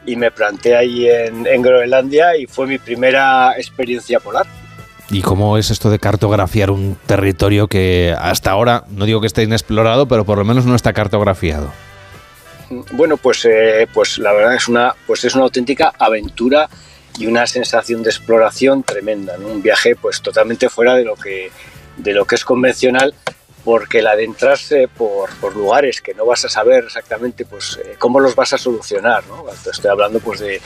y me planté ahí en, en Groenlandia y fue mi primera experiencia polar. ¿Y cómo es esto de cartografiar un territorio que hasta ahora, no digo que esté inexplorado, pero por lo menos no está cartografiado? Bueno, pues, eh, pues la verdad es una, pues es una auténtica aventura y una sensación de exploración tremenda, un viaje pues totalmente fuera de lo que, de lo que es convencional, porque el adentrarse por, por, lugares que no vas a saber exactamente pues eh, cómo los vas a solucionar, ¿no? Estoy hablando pues de,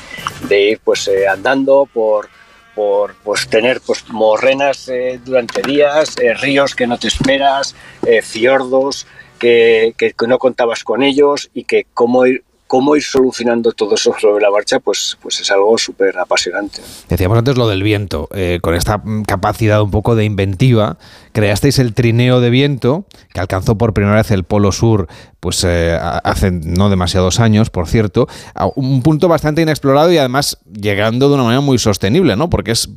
de ir pues eh, andando por por pues tener pues morrenas eh, durante días, ríos que no te esperas, fiordos que, no contabas con ellos y que cómo ir cómo ir solucionando todo eso sobre la marcha, pues, pues es algo súper apasionante. Decíamos antes lo del viento, eh, con esta capacidad un poco de inventiva, creasteis el trineo de viento, que alcanzó por primera vez el Polo Sur, pues eh, hace no demasiados años, por cierto, a un punto bastante inexplorado y además llegando de una manera muy sostenible, ¿no? Porque es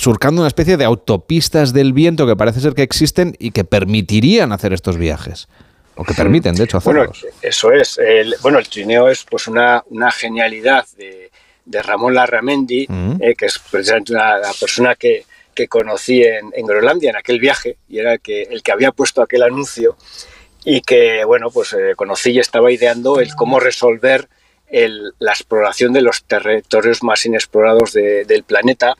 surcando una especie de autopistas del viento que parece ser que existen y que permitirían hacer estos viajes o que permiten, de hecho, hacerlos. Bueno, eso es. El, bueno, el trineo es pues una, una genialidad de, de Ramón Larramendi, eh, que es precisamente una la persona que, que conocí en, en, Groenlandia en aquel viaje y era el que, el que había puesto aquel anuncio y que, bueno, pues eh, conocí y estaba ideando el cómo resolver el, la exploración de los territorios más inexplorados de, del planeta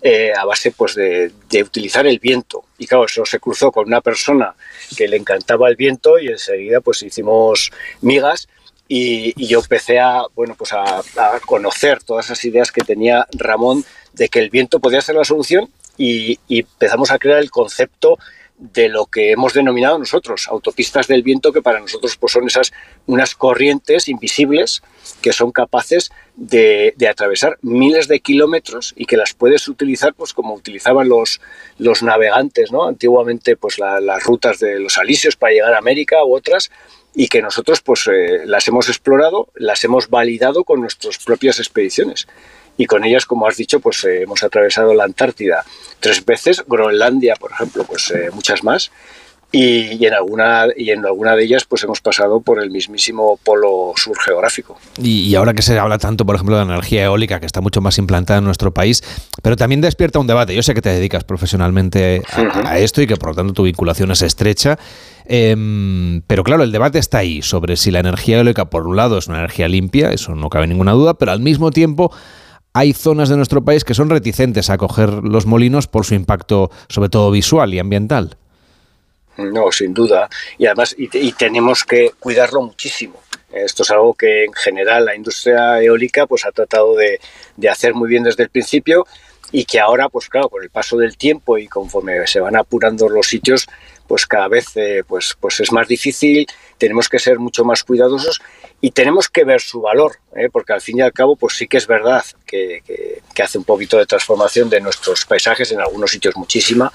eh, a base pues, de, de, utilizar el viento. Y claro, eso se cruzó con una persona que le encantaba el viento y enseguida pues hicimos migas y, yo empecé a, bueno, pues a, conocer todas esas ideas que tenía Ramón de que el viento podía ser la solución y empezamos a crear el concepto de lo que hemos denominado nosotros, autopistas del viento, que para nosotros pues, son esas unas corrientes invisibles que son capaces de, atravesar miles de kilómetros y que las puedes utilizar pues como utilizaban los, los navegantes, ¿no? Antiguamente pues la, las rutas de los alisios para llegar a América u otras y que nosotros pues eh, las hemos explorado, las hemos validado con nuestras propias expediciones y con ellas, como has dicho, pues eh, hemos atravesado la Antártida tres veces, Groenlandia, por ejemplo, pues eh, muchas más. Y, y, en alguna, y en alguna de ellas pues hemos pasado por el mismísimo polo sur geográfico. Y, y, ahora que se habla tanto, por ejemplo, de la energía eólica, que está mucho más implantada en nuestro país, pero también despierta un debate. Yo sé que te dedicas profesionalmente a, uh -huh. a esto y que por lo tanto tu vinculación es estrecha. Eh, pero claro, el debate está ahí sobre si la energía eólica, por un lado, es una energía limpia, eso no cabe ninguna duda, pero al mismo tiempo hay zonas de nuestro país que son reticentes a coger los molinos por su impacto, sobre todo visual y ambiental. No, sin duda. Y además, y, tenemos que cuidarlo muchísimo. Esto es algo que en general la industria eólica pues, ha tratado de, de hacer muy bien desde el principio y que ahora, pues claro, con el paso del tiempo y conforme se van apurando los sitios, pues cada vez eh, pues, pues es más difícil, tenemos que ser mucho más cuidadosos y tenemos que ver su valor, ¿eh? porque al fin y al cabo pues sí que es verdad que, que, que, hace un poquito de transformación de nuestros paisajes, en algunos sitios muchísima,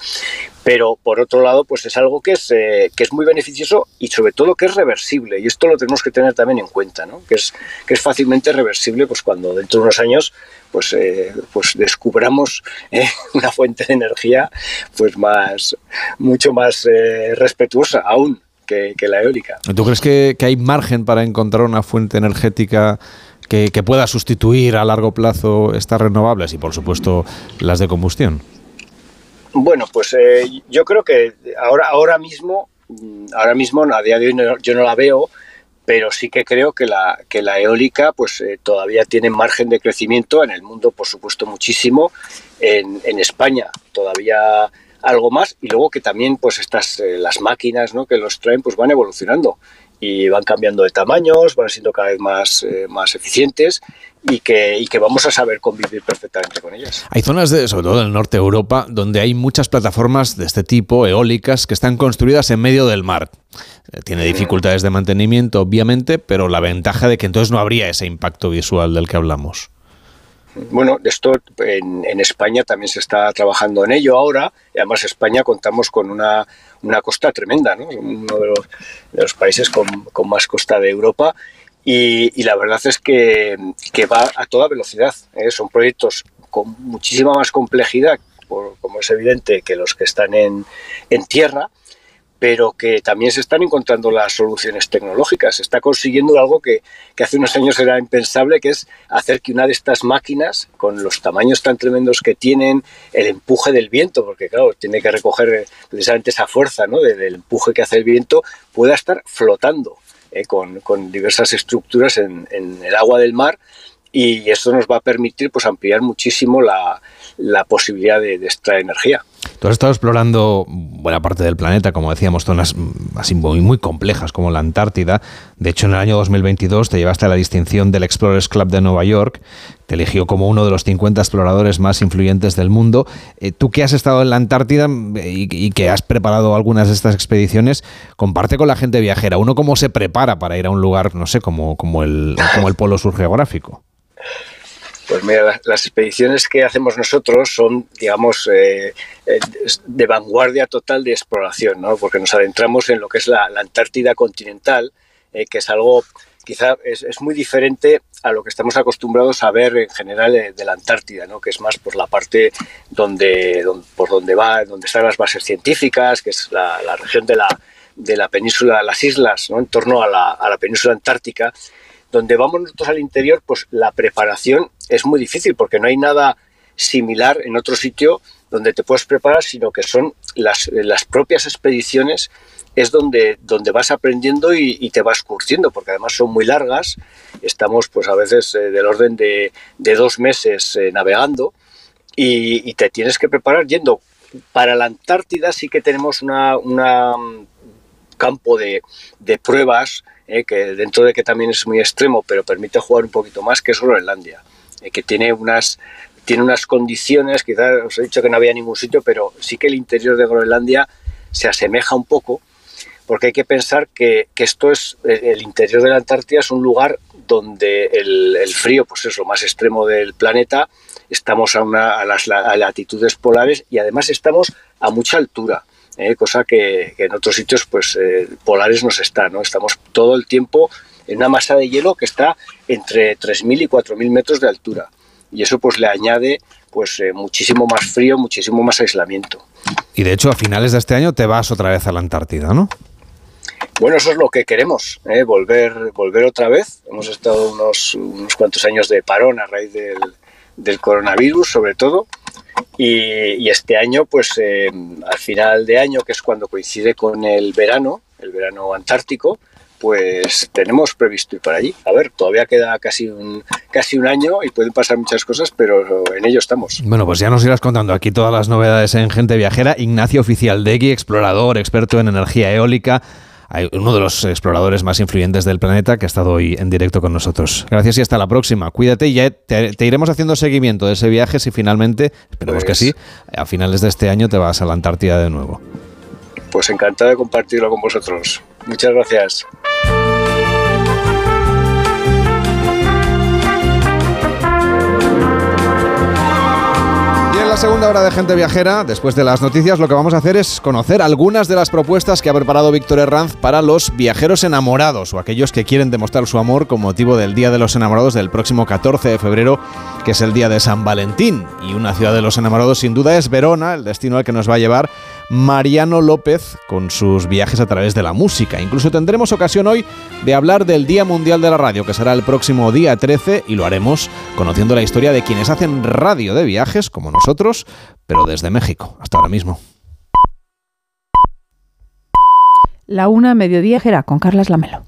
pero por otro lado pues es algo que es, eh, que es muy beneficioso y sobre todo que es reversible y esto lo tenemos que tener también en cuenta, ¿no? que, es, que es fácilmente reversible pues cuando dentro de unos años pues, eh, pues descubramos eh, (laughs) una fuente de energía pues más mucho más eh, respetuosa aún que, la eólica. ¿Tú crees que, hay margen para encontrar una fuente energética que, pueda sustituir a largo plazo estas renovables y por supuesto las de combustión? Bueno, pues eh, yo creo que ahora, ahora mismo, ahora mismo a día de hoy no, yo no la veo, pero sí que creo que la, que la eólica pues eh, todavía tiene margen de crecimiento en el mundo, por supuesto, muchísimo, en, en España todavía algo más y luego que también pues estas eh, las máquinas ¿no? que los traen pues van evolucionando y van cambiando de tamaños, van siendo cada vez más, eh, más eficientes y que, y que vamos a saber convivir perfectamente con ellas. Hay zonas, de, sobre todo en el norte de Europa, donde hay muchas plataformas de este tipo, eólicas, que están construidas en medio del mar. Eh, tiene dificultades de mantenimiento, obviamente, pero la ventaja de que entonces no habría ese impacto visual del que hablamos. Bueno, esto en, en, España también se está trabajando en ello ahora, y además España contamos con una, una costa tremenda, ¿no? uno de los, países con, más costa de Europa, y, la verdad es que, va a toda velocidad. ¿eh? Son proyectos con muchísima más complejidad, como es evidente, que los que están en tierra, pero que también se están encontrando las soluciones tecnológicas. Se está consiguiendo algo que, hace unos años era impensable, que es hacer que una de estas máquinas, con los tamaños tan tremendos que tienen, el empuje del viento, porque claro, tiene que recoger precisamente esa fuerza ¿no? del, empuje que hace el viento, pueda estar flotando eh, con, con, diversas estructuras en, en el agua del mar y esto nos va a permitir pues ampliar muchísimo la, la posibilidad de, de extraer energía. Tú has estado explorando buena parte del planeta, como decíamos, zonas así muy, muy, complejas como la Antártida. De hecho, en el año 2022 te llevaste a la distinción del Explorers Club de Nueva York. Te eligió como uno de los 50 exploradores más influyentes del mundo. Eh, tú que has estado en la Antártida y, y, que has preparado algunas de estas expediciones, comparte con la gente viajera. ¿Uno cómo se prepara para ir a un lugar, no sé, como, como, el, como el polo sur geográfico? (laughs) Pues mira, las expediciones que hacemos nosotros son, digamos, eh, de vanguardia total de exploración, ¿no? porque nos adentramos en lo que es la, Antártida continental, eh, que es algo quizá es, muy diferente a lo que estamos acostumbrados a ver en general eh, de la Antártida, ¿no? que es más por la parte donde, por donde va, donde están las bases científicas, que es la, la región de la, de la península, las islas, ¿no? en torno a la, a la península antártica, donde vamos nosotros al interior, pues la preparación es muy difícil porque no hay nada similar en otro sitio donde te puedes preparar, sino que son las, las propias expediciones es donde, donde vas aprendiendo y, te vas curtiendo, porque además son muy largas, estamos pues a veces eh, del orden de, de, dos meses eh, navegando y, te tienes que preparar yendo. Para la Antártida sí que tenemos una, una campo de, de pruebas eh, que dentro de que también es muy extremo, pero permite jugar un poquito más, que es Groenlandia, eh, que tiene unas, tiene unas condiciones, quizás os he dicho que no había ningún sitio, pero sí que el interior de Groenlandia se asemeja un poco, porque hay que pensar que, que esto es, el interior de la Antártida es un lugar donde el, el frío pues es lo más extremo del planeta, estamos a, una, a las a latitudes polares y además estamos a mucha altura. Eh, cosa que, que, en otros sitios pues eh, polares no se está, ¿no? Estamos todo el tiempo en una masa de hielo que está entre 3.000 y 4.000 metros de altura y eso pues le añade pues eh, muchísimo más frío, muchísimo más aislamiento. Y de hecho a finales de este año te vas otra vez a la Antártida, ¿no? Bueno, eso es lo que queremos, ¿eh? volver, volver otra vez. Hemos estado unos, unos cuantos años de parón a raíz del, del coronavirus, sobre todo, y, este año, pues eh, al final de año, que es cuando coincide con el verano, el verano antártico, pues tenemos previsto ir para allí. A ver, todavía queda casi un, casi un año y pueden pasar muchas cosas, pero en ello estamos. Bueno, pues ya nos irás contando aquí todas las novedades en Gente Viajera. Ignacio Oficial Degui, explorador, experto en energía eólica uno de los exploradores más influyentes del planeta que ha estado hoy en directo con nosotros. Gracias y hasta la próxima. Cuídate y ya te, te iremos haciendo seguimiento de ese viaje si finalmente, esperemos pues, que sí, a finales de este año te vas a la Antártida de nuevo. Pues encantado de compartirlo con vosotros. Muchas gracias. Segunda hora de Gente Viajera, después de las noticias, lo que vamos a hacer es conocer algunas de las propuestas que ha preparado Víctor Herranz para los viajeros enamorados o aquellos que quieren demostrar su amor con motivo del Día de los Enamorados del próximo 14 de febrero, que es el Día de San Valentín. Y una ciudad de los enamorados sin duda es Verona, el destino al que nos va a llevar Mariano López con sus viajes a través de la música. Incluso tendremos ocasión hoy de hablar del Día Mundial de la Radio, que será el próximo día 13, y lo haremos conociendo la historia de quienes hacen radio de viajes, como nosotros, pero desde México. Hasta ahora mismo. La una mediodía será con Carlas Lamelo.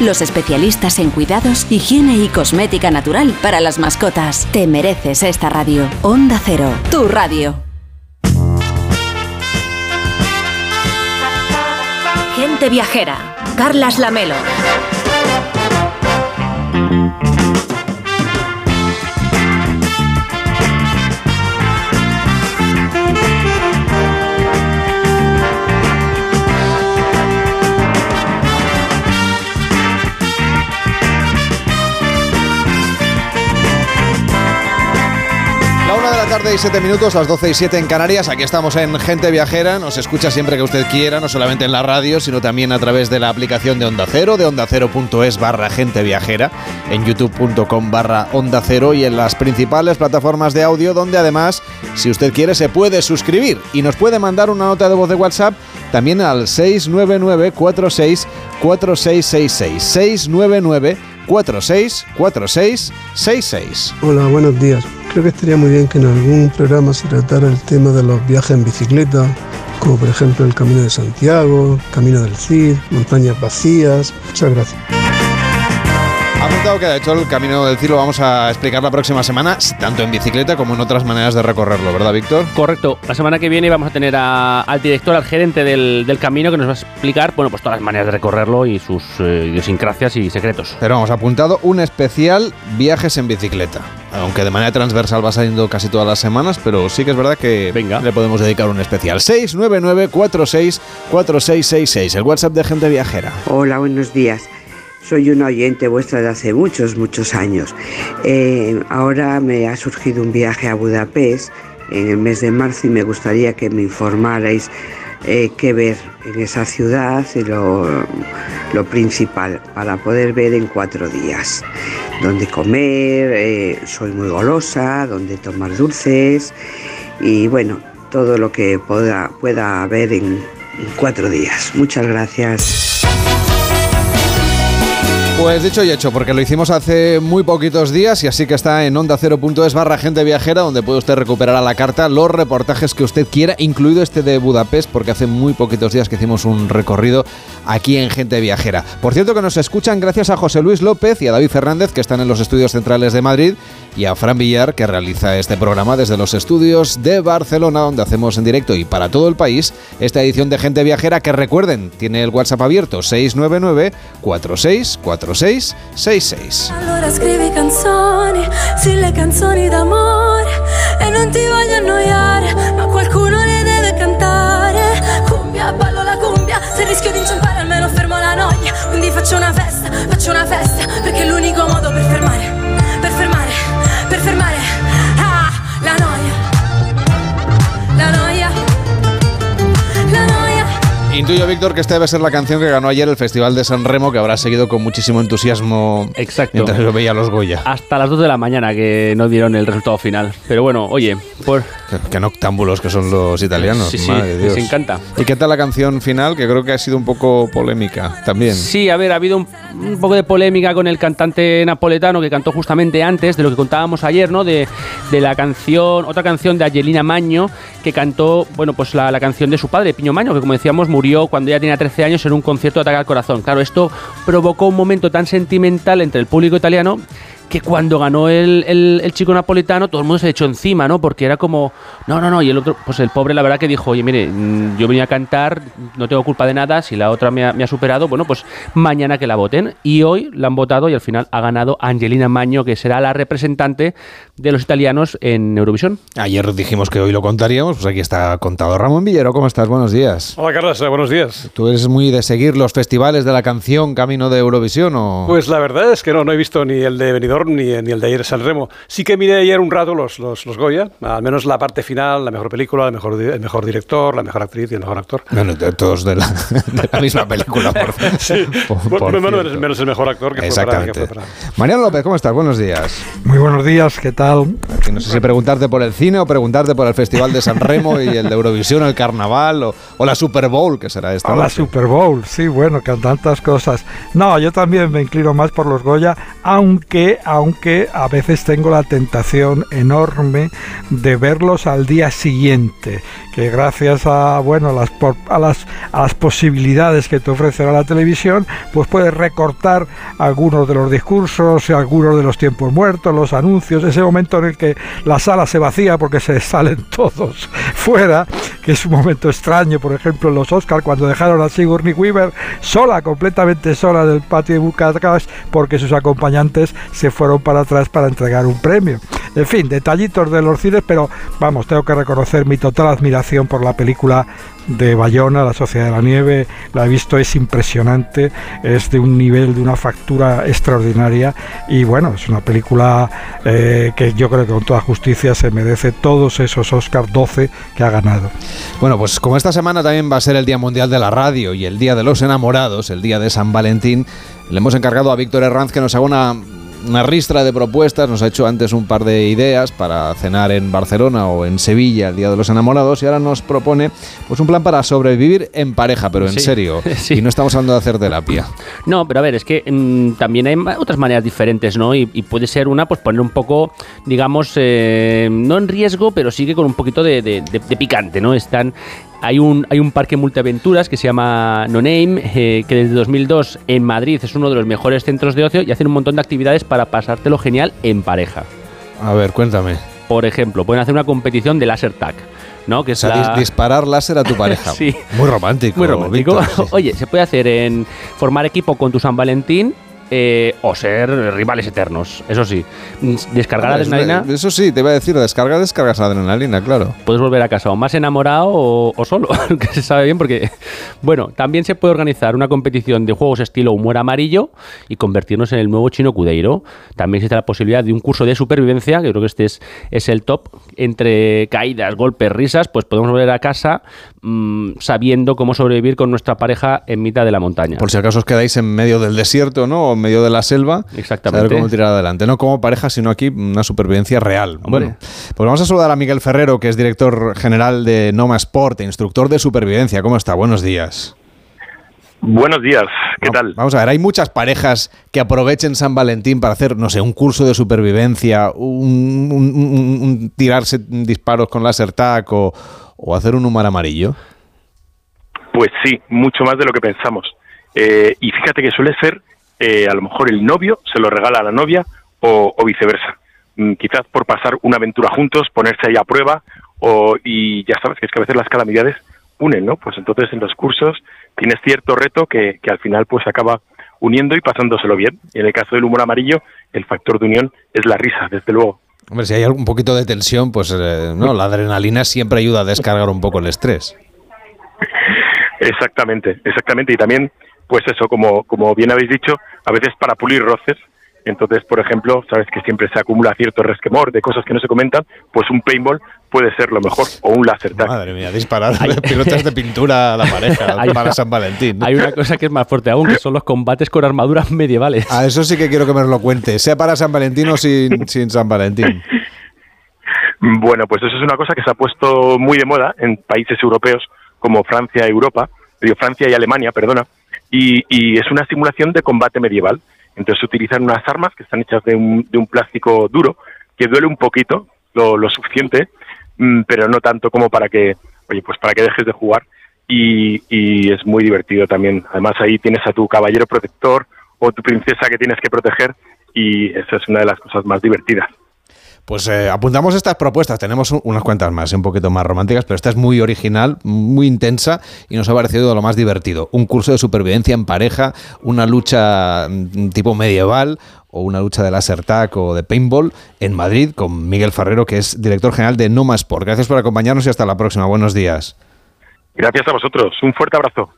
los especialistas en cuidados, higiene y cosmética natural para las mascotas. Te mereces esta radio. Onda Cero, tu radio. Gente viajera. Carlas Lamelo. Tarde y siete minutos, las 12 y 7 en Canarias. Aquí estamos en Gente Viajera. Nos escucha siempre que usted quiera, no solamente en la radio, sino también a través de la aplicación de Onda Cero, de ondacero.es barra Gente Viajera, en youtube.com barra Onda Cero y en las principales plataformas de audio, donde además, si usted quiere, se puede suscribir y nos puede mandar una nota de voz de WhatsApp también al 699 46 4666 699 46 46 66. Hola, buenos días. Creo que estaría muy bien que en algún programa se tratara el tema de los viajes en bicicleta, como por ejemplo el Camino de Santiago, Camino del Cid, montañas vacías. Muchas gracias. Ha apuntado que de hecho el Camino del Cid lo vamos a explicar la próxima semana, tanto en bicicleta como en otras maneras de recorrerlo, ¿verdad, Víctor? Correcto. La semana que viene vamos a tener a- al director, al gerente del, del camino, que nos va a explicar, bueno, pues todas las maneras de recorrerlo y sus eh, idiosincrasias y secretos. Pero vamos, apuntado un especial viajes en bicicleta. Aunque de manera transversal va saliendo casi todas las semanas, pero sí que es verdad que le podemos dedicar un especial. 699 46 4666 el WhatsApp de Gente Viajera. Hola, buenos días. Soy una oyente vuestra de hace muchos, muchos años. Eh, ahora me ha surgido un viaje a Budapest en el mes de marzo y me gustaría que me informarais eh, qué ver en esa ciudad y lo, lo principal para poder ver en cuatro días. Dónde comer, eh, soy muy golosa, dónde tomar dulces y bueno, todo lo que pueda, pueda haber en cuatro días. Muchas gracias. Pues dicho y hecho, porque lo hicimos hace muy poquitos días y así que está en onda 0.es barra gente viajera, donde puede usted recuperar a la carta los reportajes que usted quiera, incluido este de Budapest, porque hace muy poquitos días que hicimos un recorrido aquí en Gente Viajera. Por cierto que nos escuchan gracias a José Luis López y a David Fernández, que están en los estudios centrales de Madrid, y a Fran Villar, que realiza este programa desde los estudios de Barcelona, donde hacemos en directo y para todo el país esta edición de Gente Viajera, que recuerden, tiene el WhatsApp abierto 699 46 46 66. Allora scrivi canzoni, sì le canzoni d'amore E non ti voglio annoiare, ma qualcuno le deve cantare. Cumbia, ballo la cumbia, se rischio di inciampare almeno fermo la noia. Quindi faccio una festa, faccio una festa Perché è l'unico modo per fermare, Intuyo, Víctor, que esta debe ser la canción que ganó ayer el Festival de San Remo, que habrá seguido con muchísimo entusiismo Exacto. mientras lo veía los Goya. Hasta las 2 de la mañana que no dieron el resultado final. Pero bueno, oye, por... Qué, noctámbulos que son los italianos. Sí, sí, madre Dios. les encanta. ¿Y qué tal la canción final? Que creo que ha sido un poco polémica también. Sí, a ver, ha habido un, un poco de polémica con el cantante napoletano que cantó justamente antes de lo que contábamos ayer, ¿no? De, de la canción, otra canción de Angelina Maño, que cantó, bueno, pues la, la canción de su padre, Piño Maño, que como decíamos murió cuando ella tenía 13 años en un concierto de ataque al corazón. Claro, esto provocó un momento tan sentimental entre el público italiano que cuando ganó el, el- el chico napolitano todo el mundo se echó encima, ¿no? Porque era como, no, no, no, y el otro, pues el pobre la verdad que dijo, oye, mire, mm, yo venía a cantar, no tengo culpa de nada, si la otra me ha, me ha superado, bueno, pues mañana que la voten. Y hoy la han votado y al final ha ganado Angelina Magno, que será la representante de los italianos en Eurovisión. Ayer dijimos que hoy lo contaríamos, pues aquí está contado. Ramón Villero, ¿cómo estás? Buenos días. Hola Carlos, eh, buenos días. ¿Tú eres muy de seguir los festivales de la canción Camino de Eurovisión o...? Pues la verdad es que no, no he visto ni el de Benidorm ni, ni el de ayer San Remo. Sí que miré ayer un rato los, los, los Goya, al menos la parte final, la mejor película, el mejor, el mejor director, la mejor actriz y el mejor actor. Bueno, de- todos de la, de la misma película, por, (laughs) Sí, por- bueno, por menos, menos el mejor actor que fue para- que Exactamente. fue para- Mariano López, ¿cómo estás? Buenos días. Muy buenos días, ¿qué tal? No sé si preguntarte por el cine o preguntarte por el Festival de San Remo y el de Eurovisión, el Carnaval o, o la Super Bowl, que será esta A la. Super Bowl, sí, bueno, que tantas cosas. No, yo también me inclino más por los Goya, aunque, aunque a veces tengo la tentación enorme de verlos al día siguiente, que gracias a, bueno, las, posibilidades que te ofrecerá la televisión, pues puedes recortar algunos de los discursos, algunos de los tiempos muertos, los anuncios, ese momento en el que la sala se vacía porque se salen (laughs) todos fuera, que es un momento extraño, por ejemplo, en los Oscars, cuando dejaron a Sigourney Weaver sola, completamente sola del patio de Bucatás, porque sus acompañantes se fueron para atrás para entregar un premio. En fin, detallitos de los cines, pero vamos, tengo que reconocer mi total admiración por la película de Bayona, La Sociedad de la Nieve, la he visto, es impresionante, es de un nivel, de una factura extraordinaria y bueno, es una película eh, que yo creo que con toda justicia se merece todos esos Oscars 12 que ha ganado. Bueno, pues como esta semana también va a ser el Día Mundial de la Radio y el Día de los Enamorados, el Día de San Valentín, le hemos encargado a Víctor Herranz que nos haga una una ristra de propuestas, nos ha hecho antes un par de ideas para cenar en Barcelona o en Sevilla el Día de los Enamorados y ahora nos propone pues un plan para sobrevivir en pareja, pero en serio. (laughs) Y no estamos hablando de hacer terapia. No, pero a ver, es que mm, también hay otras maneras diferentes, ¿no? Y, puede ser una, pues poner un poco, digamos, eh, no en riesgo, pero sigue con un poquito de, de picante, ¿no? Están hay un, hay un parque multiaventuras que se llama No Name, eh, que desde 2002 en Madrid es uno de los mejores centros de ocio y hacen un montón de actividades para pasártelo genial en pareja. A ver, cuéntame. Por ejemplo, pueden hacer una competición de láser tag. ¿no? Que o sea, disparar láser a tu pareja. (laughs) sí. Muy romántico. Muy romántico. (laughs) Oye, se puede hacer en formar equipo con tu San Valentín eh, o ser rivales eternos. Eso sí, descargar adrenalina. Eso sí, te iba a decir, descarga, descargas adrenalina, claro. Puedes volver a casa o más enamorado o, solo, (laughs) que se sabe bien porque, bueno, también se puede organizar una competición de juegos estilo humor amarillo y convertirnos en el nuevo chino Cudeiro. También existe la posibilidad de un curso de supervivencia, que creo que este es, es el top, entre caídas, golpes, risas, pues podemos volver a casa mm, sabiendo cómo sobrevivir con nuestra pareja en mitad de la montaña. Por si acaso os quedáis en medio del desierto, ¿no? En medio de la selva. Exactamente. Saber cómo tirar adelante. No como pareja, sino aquí una supervivencia real. Bueno, pues vamos a saludar a Miguel Ferrero, que es director general de Noma Sport, e instructor de supervivencia. ¿Cómo está? Buenos días. Buenos días, ¿qué tal? Vamos a ver, hay muchas parejas que aprovechen San Valentín para hacer, no sé, un curso de supervivencia, un, tirarse disparos con láser tac o, o, hacer un humor amarillo. Pues sí, mucho más de lo que pensamos. Eh, y fíjate que suele ser eh, a lo mejor el novio se lo regala a la novia o, viceversa. Mm, quizás por pasar una aventura juntos, ponerse ahí a prueba o, y ya sabes que es que a veces las calamidades unen, ¿no? Pues entonces en los cursos tienes cierto reto que, al final pues acaba uniendo y pasándoselo bien. Y en el caso del humor amarillo, el factor de unión es la risa, desde luego. Hombre, si hay un poquito de tensión, pues eh, no, la adrenalina siempre ayuda a descargar un poco el estrés. (laughs) Exactamente, exactamente. Y también pues eso, como, como bien habéis dicho, a veces para pulir roces. Entonces, por ejemplo, sabes que siempre se acumula cierto resquemor de cosas que no se comentan, pues un paintball puede ser lo mejor, o un láser tag. Madre mía, disparar pilotas de pintura a la pareja (laughs) para San Valentín. Hay una cosa que es más fuerte aún, que son los combates con armaduras (laughs) medievales. A eso sí que quiero que me lo cuente, sea para San Valentín o sin, (laughs) sin San Valentín. Bueno, pues eso es una cosa que se ha puesto muy de moda en países europeos como Francia, Europa, Francia y Alemania, perdona, y, es una simulación de combate medieval. Entonces utilizan unas armas que están hechas de un, de un plástico duro, que duele un poquito, lo, lo suficiente, mm, pero no tanto como para que, oye, pues para que dejes de jugar. Y, y, es muy divertido también. Además ahí tienes a tu caballero protector o tu princesa que tienes que proteger y esa es una de las cosas más divertidas. Pues eh, apuntamos estas propuestas, tenemos unas cuantas más, un poquito más románticas, pero esta es muy original, muy intensa y nos ha parecido lo más divertido. Un curso de supervivencia en pareja, una lucha mm, tipo medieval o una lucha de láser tag o de paintball en Madrid con Miguel Ferrero, que es director general de Noma Sport. Gracias por acompañarnos y hasta la próxima. Buenos días. Gracias a vosotros. Un fuerte abrazo.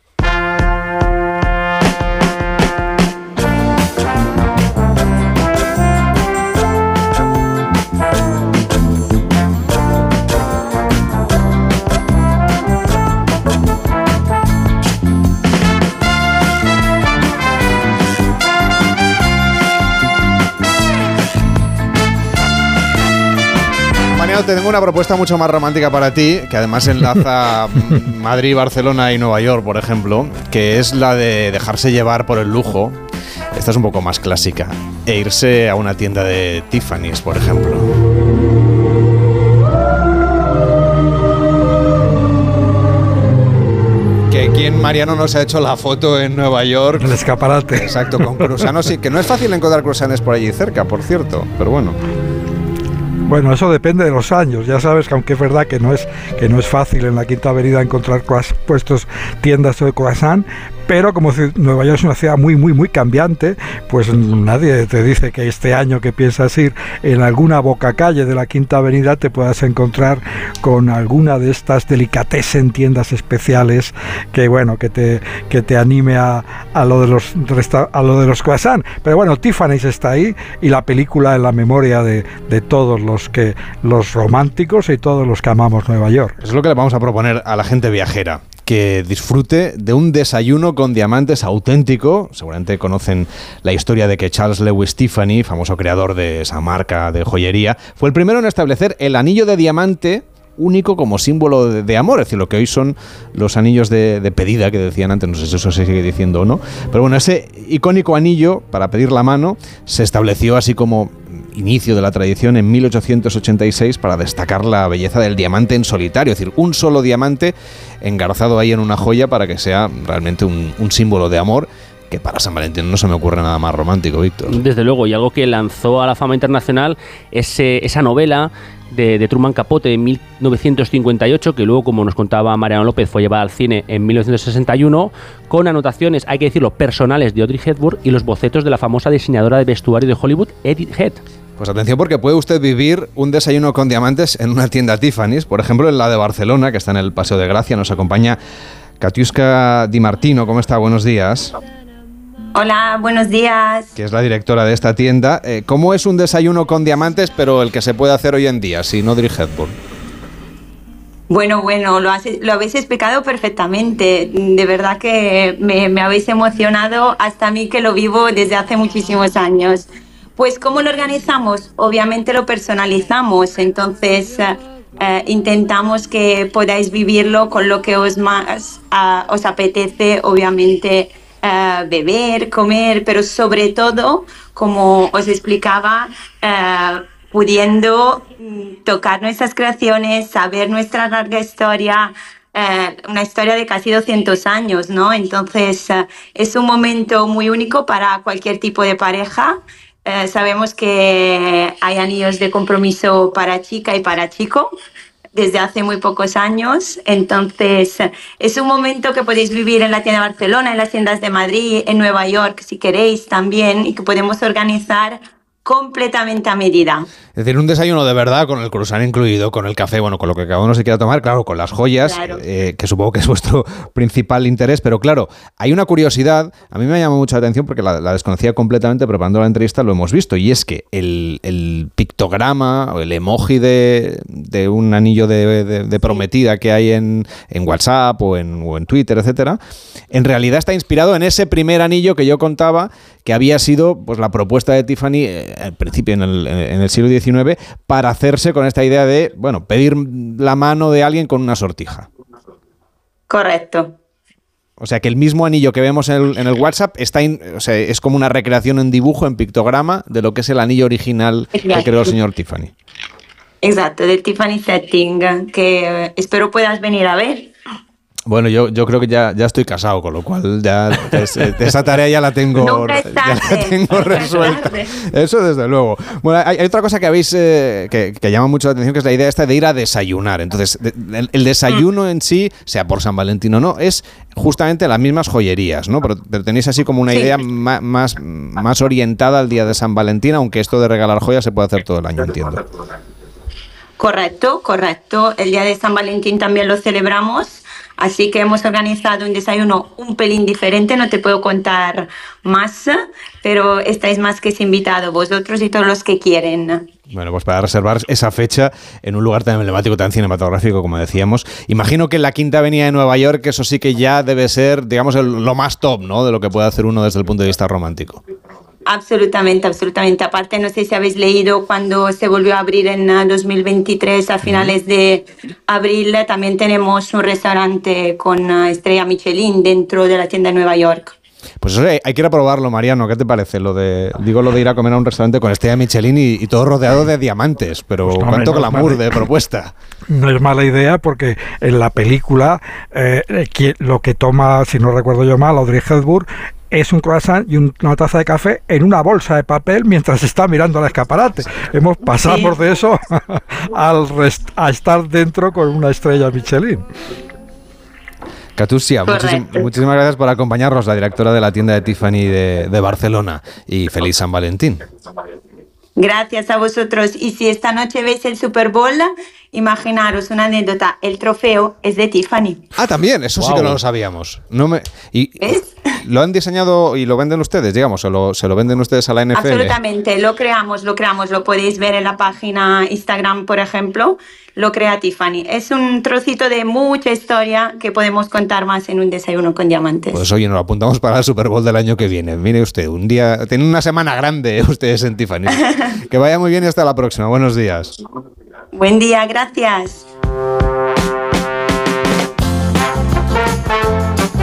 Tengo una propuesta mucho más romántica para ti, que además enlaza (laughs) Madrid, Barcelona y Nueva York, por ejemplo, que es la de dejarse llevar por el lujo. Esta es un poco más clásica. E irse a una tienda de Tiffany's, por ejemplo. que quien Mariano nos ha hecho la foto en Nueva York. El escaparate. Exacto, con cruzanos. Sí, que no es fácil encontrar cruzanes por allí cerca, por cierto, pero bueno. Bueno, eso depende de los años. Ya sabes que aunque es verdad que no es, que no es fácil en la Quinta Avenida encontrar puestos tiendas de croissant, pero como Nueva York es una ciudad muy, muy, muy cambiante, pues nadie te dice que este año que piensas ir en alguna boca calle de la Quinta Avenida te puedas encontrar con alguna de estas delicatessen tiendas especiales que, bueno, que te, que te anime a, a lo de los a lo de los croissants. Pero bueno, Tiffany's está ahí y la película en la memoria de, de todos los que los románticos y todos los que amamos Nueva York. Es lo que le vamos a proponer a la gente viajera que disfrute de un desayuno con diamantes auténtico. Seguramente conocen la historia de que Charles Lewis Tiffany, famoso creador de esa marca de joyería, fue el primero en establecer el anillo de diamante único como símbolo de, amor, es decir, lo que hoy son los anillos de, de, pedida que decían antes, no sé si eso se sigue diciendo o no, pero bueno, ese icónico anillo para pedir la mano se estableció así como inicio de la tradición en 1886 para destacar la belleza del diamante en solitario, es decir, un solo diamante engarzado ahí en una joya para que sea realmente un, símbolo de amor que para San Valentín no se me ocurre nada más romántico, Víctor. Desde luego, y algo que lanzó a la fama internacional es esa novela de, Truman Capote en 1958, que luego, como nos contaba Mariano López, fue llevada al cine en 1961, con anotaciones, hay que decirlo, personales de Audrey Hepburn y los bocetos de la famosa diseñadora de vestuario de Hollywood, Edith Head. Pues atención porque puede usted vivir un desayuno con diamantes en una tienda Tiffany's, por ejemplo en la de Barcelona, que está en el Paseo de Gracia. Nos acompaña Katiuska Di Martino. ¿Cómo está? Buenos días. Hola, buenos días. Que es la directora de esta tienda. Eh, ¿Cómo es un desayuno con diamantes, pero el que se puede hacer hoy en día, sin Audrey Hepburn? Bueno, bueno, lo, lo, habéis explicado perfectamente. De verdad que me, me habéis emocionado hasta a mí que lo vivo desde hace muchísimos años. Pues ¿cómo lo organizamos? Obviamente lo personalizamos, entonces eh, eh, intentamos que podáis vivirlo con lo que os más os apetece, obviamente uh, beber, comer, pero sobre todo, como os explicaba, pudiendo mm, tocar nuestras creaciones, saber nuestra larga historia, una historia de casi 200 años, ¿no? Entonces es un momento muy único para cualquier tipo de pareja eh, sabemos que hay anillos de compromiso para chica y para chico desde hace muy pocos años. Entonces, es un momento que podéis vivir en la tienda de Barcelona, en las tiendas de Madrid, en Nueva York, si queréis también, y que podemos organizar completamente a medida. Es decir, un desayuno de verdad con el croissant incluido, con el café, bueno, con lo que cada uno se quiera tomar, claro, con las joyas, eh, que supongo que es vuestro (laughs) principal interés, pero claro, hay una curiosidad, a mí me llama mucha atención porque la, desconocía completamente, preparando la entrevista lo hemos visto, y es que el, pictograma o el emoji de, un anillo de, prometida que hay en, WhatsApp o en, o en Twitter, etcétera, en realidad está inspirado en ese primer anillo que yo contaba que había sido pues la propuesta de Tiffany eh, al principio en el, en el, siglo XIX para hacerse con esta idea de, bueno, pedir la mano de alguien con una sortija. Correcto. O sea que el mismo anillo que vemos en el, en el WhatsApp está o sea, es como una recreación en dibujo, en pictograma, de lo que es el anillo original que creó el señor Tiffany. Exacto, de Tiffany Setting, que espero puedas venir a ver. Bueno, yo, yo creo que ya, ya estoy casado, con lo cual ya (laughs) esa tarea ya la tengo, resuelta. Eso desde luego. Bueno, hay, otra cosa que habéis eh, que, llama mucho la atención, que es la idea esta de ir a desayunar. Entonces, el, desayuno en sí, sea por San Valentín o no, es justamente las mismas joyerías, ¿no? Pero, tenéis así como una idea más, más orientada al día de San Valentín, aunque esto de regalar joyas se puede hacer todo el año, entiendo. Correcto, correcto. El día de San Valentín también lo celebramos Así que hemos organizado un desayuno un pelín diferente, no te puedo contar más, pero estáis más que invitados, vosotros y todos los que quieren. Bueno, pues para reservar esa fecha en un lugar tan emblemático, tan cinematográfico como decíamos, imagino que en la Quinta Avenida de Nueva York eso sí que ya debe ser, digamos, lo más top, ¿no? De lo que puede hacer uno desde el punto de vista romántico. Absolutamente, absolutamente. Aparte, no sé si habéis leído cuando se volvió a abrir en 2023, ah, a finales de abril, también tenemos un restaurante con ah, estrella Michelin dentro de la tienda de Nueva York. Pues eso hay, que ir a probarlo, Mariano. ¿Qué te parece? Lo de, digo lo de ir a comer a un restaurante con estrella Michelin y, todo rodeado de diamantes. Pero pues cuánto glamour de propuesta. No es mala idea porque en la película eh, lo que toma, si no recuerdo yo mal, Audrey Hepburn es un croissant y una taza de café en una bolsa de papel mientras está mirando el escaparate. Hemos pasado de eso (laughs) al a estar dentro con una estrella Michelin. Catusia, muchísim- muchísimas gracias por acompañarnos, la directora de la tienda de Tiffany de, de Barcelona. Y feliz San Valentín. Gracias a vosotros. Y si esta noche veis el Super Bowl, imaginaros una anécdota. El trofeo es de Tiffany. Ah, también, eso sí que no lo sabíamos. No me, y, ¿Lo han diseñado y lo venden ustedes, digamos? ¿O lo- se lo venden ustedes a la NFL? Absolutamente, lo creamos, lo creamos. Lo podéis ver en la página Instagram, por ejemplo. Lo crea Tiffany. Es un trocito de mucha historia que podemos contar más en un desayuno con diamantes. Pues oye, nos lo apuntamos para el Super Bowl del año que viene. Mire usted, un día, tienen una semana grande (laughs) ustedes en Tiffany. (laughs) que vaya muy bien y hasta la próxima. Buenos días. Buen día, gracias.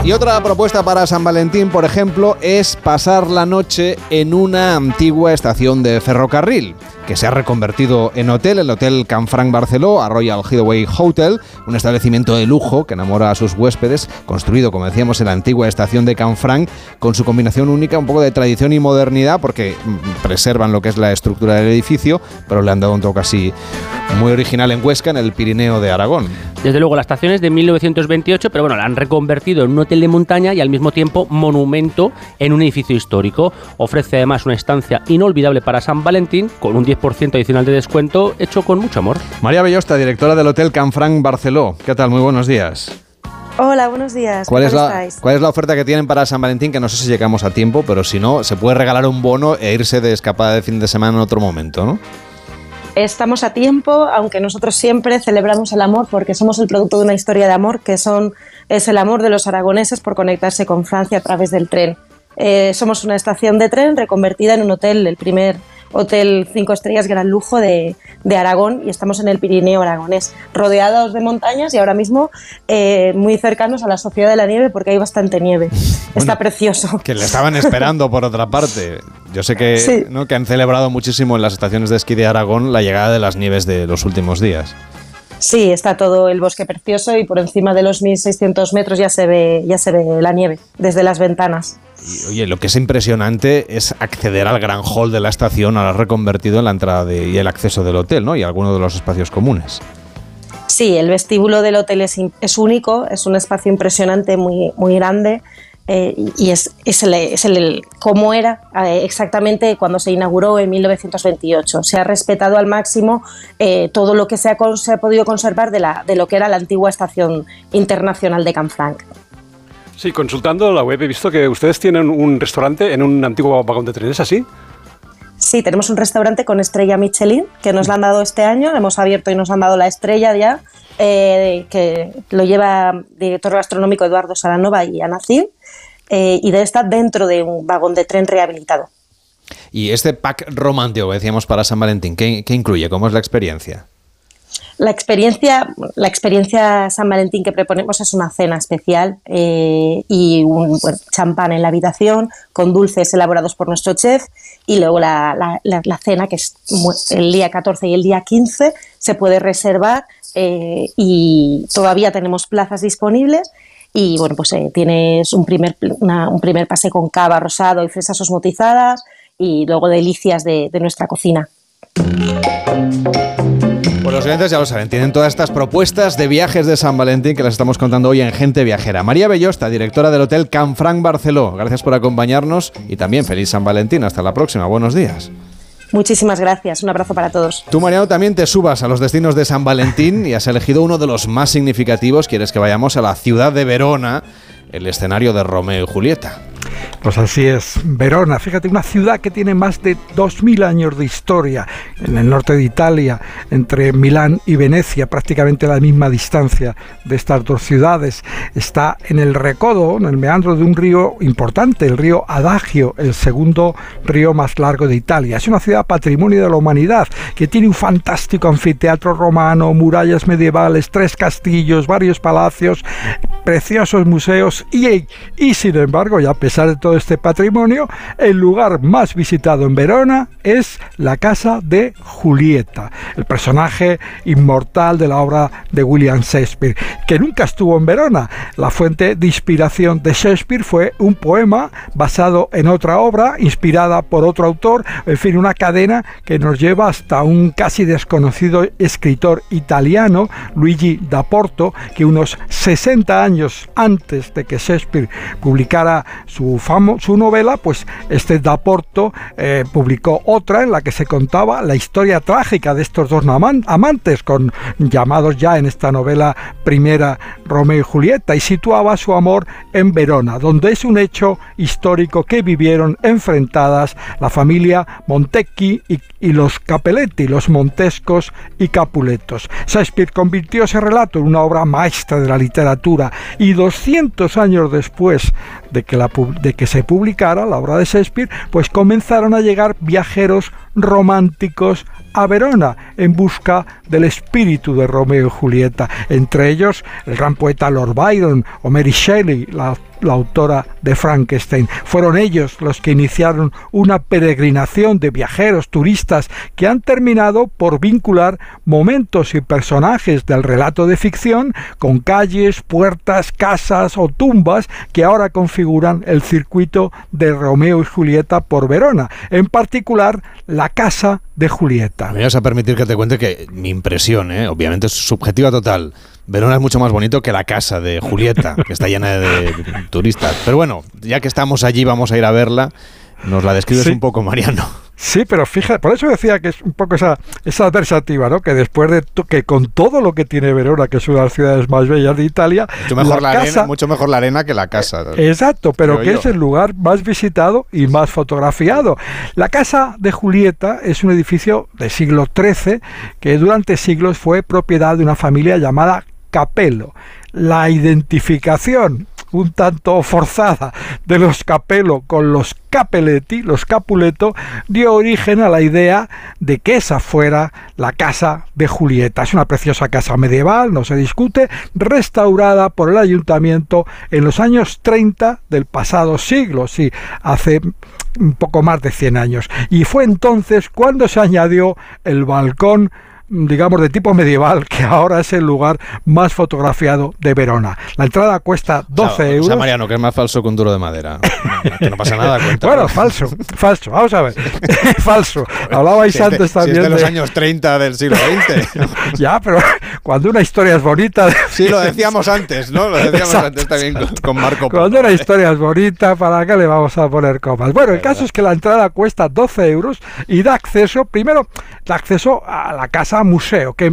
Y otra propuesta para San Valentín, por ejemplo, es pasar la noche en una antigua estación de ferrocarril que se ha reconvertido en hotel, el Hotel Canfranc Barceló, a Royal Hideaway Hotel, un establecimiento de lujo que enamora a sus huéspedes, construido, como decíamos, en la antigua estación de Canfranc, con su combinación única, un poco de tradición y modernidad, porque mm, preservan lo que es la estructura del edificio, pero le han dado un toque así muy original en Huesca, en el Pirineo de Aragón. Desde luego, la estación es de 1928, pero bueno, la han reconvertido en un hotel de montaña y al mismo tiempo monumento en un edificio histórico. Ofrece además una estancia inolvidable para San Valentín, con un 10% adicional de descuento, hecho con mucho amor. María Bellosta, directora del Hotel Canfranc Barceló. ¿Qué tal? Muy buenos días. Hola, buenos días. ¿Cuál ¿Qué es, la, estáis? ¿Cuál es la oferta que tienen para San Valentín? Que no sé si llegamos a tiempo, pero si no, se puede regalar un bono e irse de escapada de fin de semana en otro momento, ¿no? Estamos a tiempo, aunque nosotros siempre celebramos el amor porque somos el producto de una historia de amor que son, es el amor de los aragoneses por conectarse con Francia a través del tren. Eh, somos una estación de tren reconvertida en un hotel, el primer hotel cinco estrellas gran lujo de, de Aragón y estamos en el Pirineo aragonés, rodeados de montañas y ahora mismo eh, muy cercanos a la Sociedad de la Nieve porque hay bastante nieve. Está precioso. Que le estaban esperando, por otra parte. Yo sé que, Sí. ¿no? que han celebrado muchísimo en las estaciones de esquí de Aragón la llegada de las nieves de los últimos días. Sí, está todo el bosque precioso y por encima de los 1600 metros ya se ve, ya se ve la nieve desde las ventanas. Y, oye, lo que es impresionante es acceder al gran hall de la estación, ahora reconvertido en la entrada de- y el acceso del hotel, ¿no? Y algunos de los espacios comunes. Sí, el vestíbulo del hotel es, es único, es un espacio impresionante, muy, muy grande. Eh, y- es, es, el, es el- el- cómo era eh, exactamente cuando se inauguró en 1928. Se ha respetado al máximo eh, todo lo que se ha, se ha podido conservar de, la, de lo que era la antigua estación internacional de Canfranc. Sí, consultando la web he visto que ustedes tienen un restaurante en un antiguo vagón de tren, ¿es así? Sí, tenemos un restaurante con estrella Michelin que nos la han dado este año, hemos abierto y nos han dado la estrella ya, eh, que lo lleva director gastronómico Eduardo Saranova y Ana Cid, eh, y debe estar dentro de un vagón de tren rehabilitado. Y este pack romántico que decíamos para San Valentín, ¿qué, qué incluye? ¿Cómo es la experiencia? La experiencia, la experiencia San Valentín que proponemos es una cena especial eh, y un bueno, champán en la habitación con dulces elaborados por nuestro chef y luego la, la- la- la cena que es el día 14 y el día 15 se puede reservar eh, y todavía tenemos plazas disponibles y bueno pues eh, tienes un primer, una- un primer pase con cava rosado y fresas osmotizadas y luego delicias de- de nuestra cocina. Pues los oyentes ya lo saben, tienen todas estas propuestas de viajes de San Valentín que las estamos contando hoy en Gente Viajera. María Bellosta, directora del Hotel Canfranc Barceló, gracias por acompañarnos y también feliz San Valentín. Hasta la próxima, buenos días. Muchísimas gracias, un abrazo para todos. Tú, Mariano, también te subas a los destinos de San Valentín y has elegido uno de los más significativos. Quieres que vayamos a la ciudad de Verona, el escenario de Romeo y Julieta. Pues así es, Verona, fíjate, una ciudad que tiene más de 2.000 años de historia en el norte de Italia, entre Milán y Venecia, prácticamente a la misma distancia de estas dos ciudades. Está en el recodo, en el meandro de un río importante, el río Adagio, el segundo río más largo de Italia. Es una ciudad patrimonio de la humanidad que tiene un fantástico anfiteatro romano, murallas medievales, tres castillos, varios palacios, preciosos museos y, y sin embargo, y a pesar disfrutar de todo este patrimonio, el lugar más visitado en Verona es la casa de Julieta, el personaje inmortal de la obra de William Shakespeare, que nunca estuvo en Verona. La fuente de inspiración de Shakespeare fue un poema basado en otra obra, inspirada por otro autor, en fin, una cadena que nos lleva hasta un casi desconocido escritor italiano, Luigi da Porto, que unos 60 años antes de que Shakespeare publicara su, famo, su novela, pues este da Porto eh, publicó otra en la que se contaba la historia trágica de estos dos amantes, con llamados ya en esta novela primera Romeo y Julieta, y situaba su amor en Verona, donde es un hecho histórico que vivieron enfrentadas la familia Montecchi y, y los Capelletti, los Montescos y Capuletos. Shakespeare convirtió ese relato en una obra maestra de la literatura y 200 años después de que, se publicara la obra de Shakespeare, pues comenzaron a llegar viajeros románticos a Verona en busca del espíritu de Romeo y Julieta, entre ellos el gran poeta Lord Byron o Mary Shelley, la, autora de Frankenstein. Fueron ellos los que iniciaron una peregrinación de viajeros, turistas, que han terminado por vincular momentos y personajes del relato de ficción con calles, puertas, casas o tumbas que ahora configuran el circuito de Romeo y Julieta por Verona, en particular la casa de Julieta. Me vas a permitir que te cuente que mi impresión, ¿eh? obviamente es subjetiva total. Verona es mucho más bonito que la casa de Julieta, que está llena de turistas. Pero bueno, ya que estamos allí, vamos a ir a verla. Nos la describes Sí. un poco, Mariano. Sí, pero fíjate, por eso decía que es un poco esa, esa adversativa, ¿no? Que después de que con todo lo que tiene Verona, que es una de las ciudades más bellas de Italia, Mucho mejor la, casa, arena, mucho mejor la arena que la casa. Exacto, pero que yo. es el lugar más visitado y más fotografiado. La casa de Julieta es un edificio del siglo XIII que durante siglos fue propiedad de una familia llamada Capello. La identificación un tanto forzada de los Capello con los Capelletti, los Capuleto, dio origen a la idea de que esa fuera la casa de Julieta. Es una preciosa casa medieval, no se discute, restaurada por el ayuntamiento en los años 30 del pasado siglo, sí, hace un poco más de 100 años. Y fue entonces cuando se añadió el balcón digamos de tipo medieval que ahora es el lugar más fotografiado de Verona. La entrada cuesta 12 O sea, euros. Mariano, que es más falso que un duro de madera. (laughs) Que no pasa nada, cuéntalo. Bueno, falso, falso. Vamos a ver. (laughs) falso. Hablabais Si de- antes si también es de los años 30 del siglo XX. (laughs) ya, pero cuando una historia es bonita. Sí, lo decíamos antes, ¿no? Lo decíamos Exacto. antes también con, con Marco Polo. Cuando una historia es bonita, ¿para qué le vamos a poner comas? Bueno, el caso es que la entrada cuesta 12 euros y da acceso, primero, da acceso a la casa museo, que,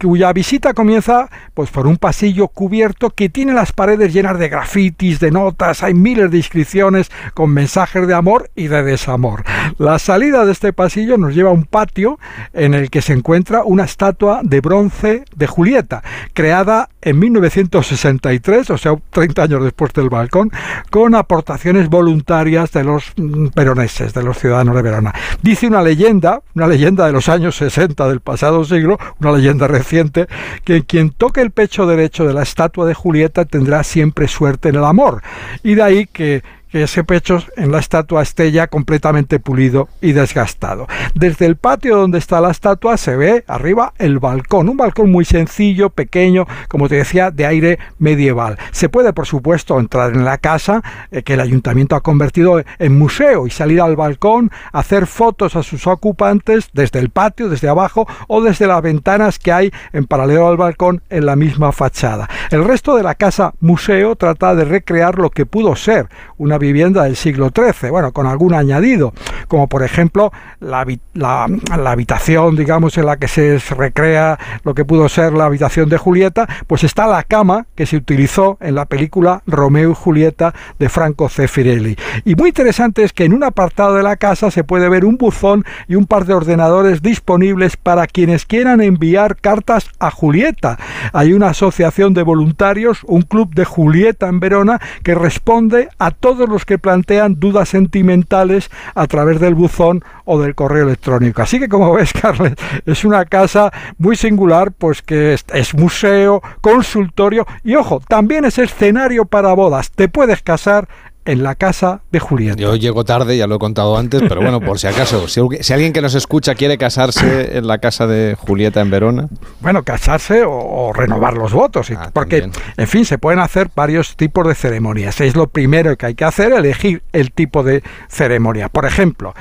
cuya visita comienza pues por un pasillo cubierto que tiene las paredes llenas de grafitis, de notas, hay miles de inscripciones con mensajes de amor y de desamor. La salida de este pasillo nos lleva a un patio en el que se encuentra una estatua de bronce de Julieta, creada en 1963, o sea, 30 años después del balcón, con aportaciones voluntarias de los mm, peroneses, de los ciudadanos de Verona. Dice una leyenda, una leyenda de los años 60 del pasado siglo, una leyenda reciente, que quien toque el pecho derecho de la estatua de Julieta tendrá siempre suerte en el amor. Y de ahí que ese pecho en la estatua esté ya completamente pulido y desgastado. Desde el patio donde está la estatua se ve arriba el balcón, un balcón muy sencillo, pequeño, como te decía, de aire medieval. Se puede, por supuesto, entrar en la casa eh, que el ayuntamiento ha convertido en museo y salir al balcón, hacer fotos a sus ocupantes desde el patio, desde abajo o desde las ventanas que hay en paralelo al balcón en la misma fachada. El resto de la casa museo trata de recrear lo que pudo ser una vivienda del siglo XIII, bueno, con algún añadido, como por ejemplo la, la- la habitación, digamos, en la que se recrea lo que pudo ser la habitación de Julieta, pues está la cama que se utilizó en la película Romeo y Julieta de Franco Zeffirelli. Y muy interesante es que en un apartado de la casa se puede ver un buzón y un par de ordenadores disponibles para quienes quieran enviar cartas a Julieta. Hay una asociación de voluntarios, un club de Julieta en Verona, que responde a todos los que plantean dudas sentimentales a través del buzón o del correo electrónico. Así que como ves, (laughs) Carles, es una casa muy singular, pues que es, es museo, consultorio y ojo, también es escenario para bodas. Te puedes casar en la casa de Julieta. Yo llego tarde, ya lo he contado antes, pero bueno, por si acaso, si, si alguien que nos escucha quiere casarse en la casa de Julieta en Verona. Bueno, casarse o, o renovar los votos, Ah, porque, también. en fin, se pueden hacer varios tipos de ceremonias. Es lo primero que hay que hacer, elegir el tipo de ceremonia. Por ejemplo,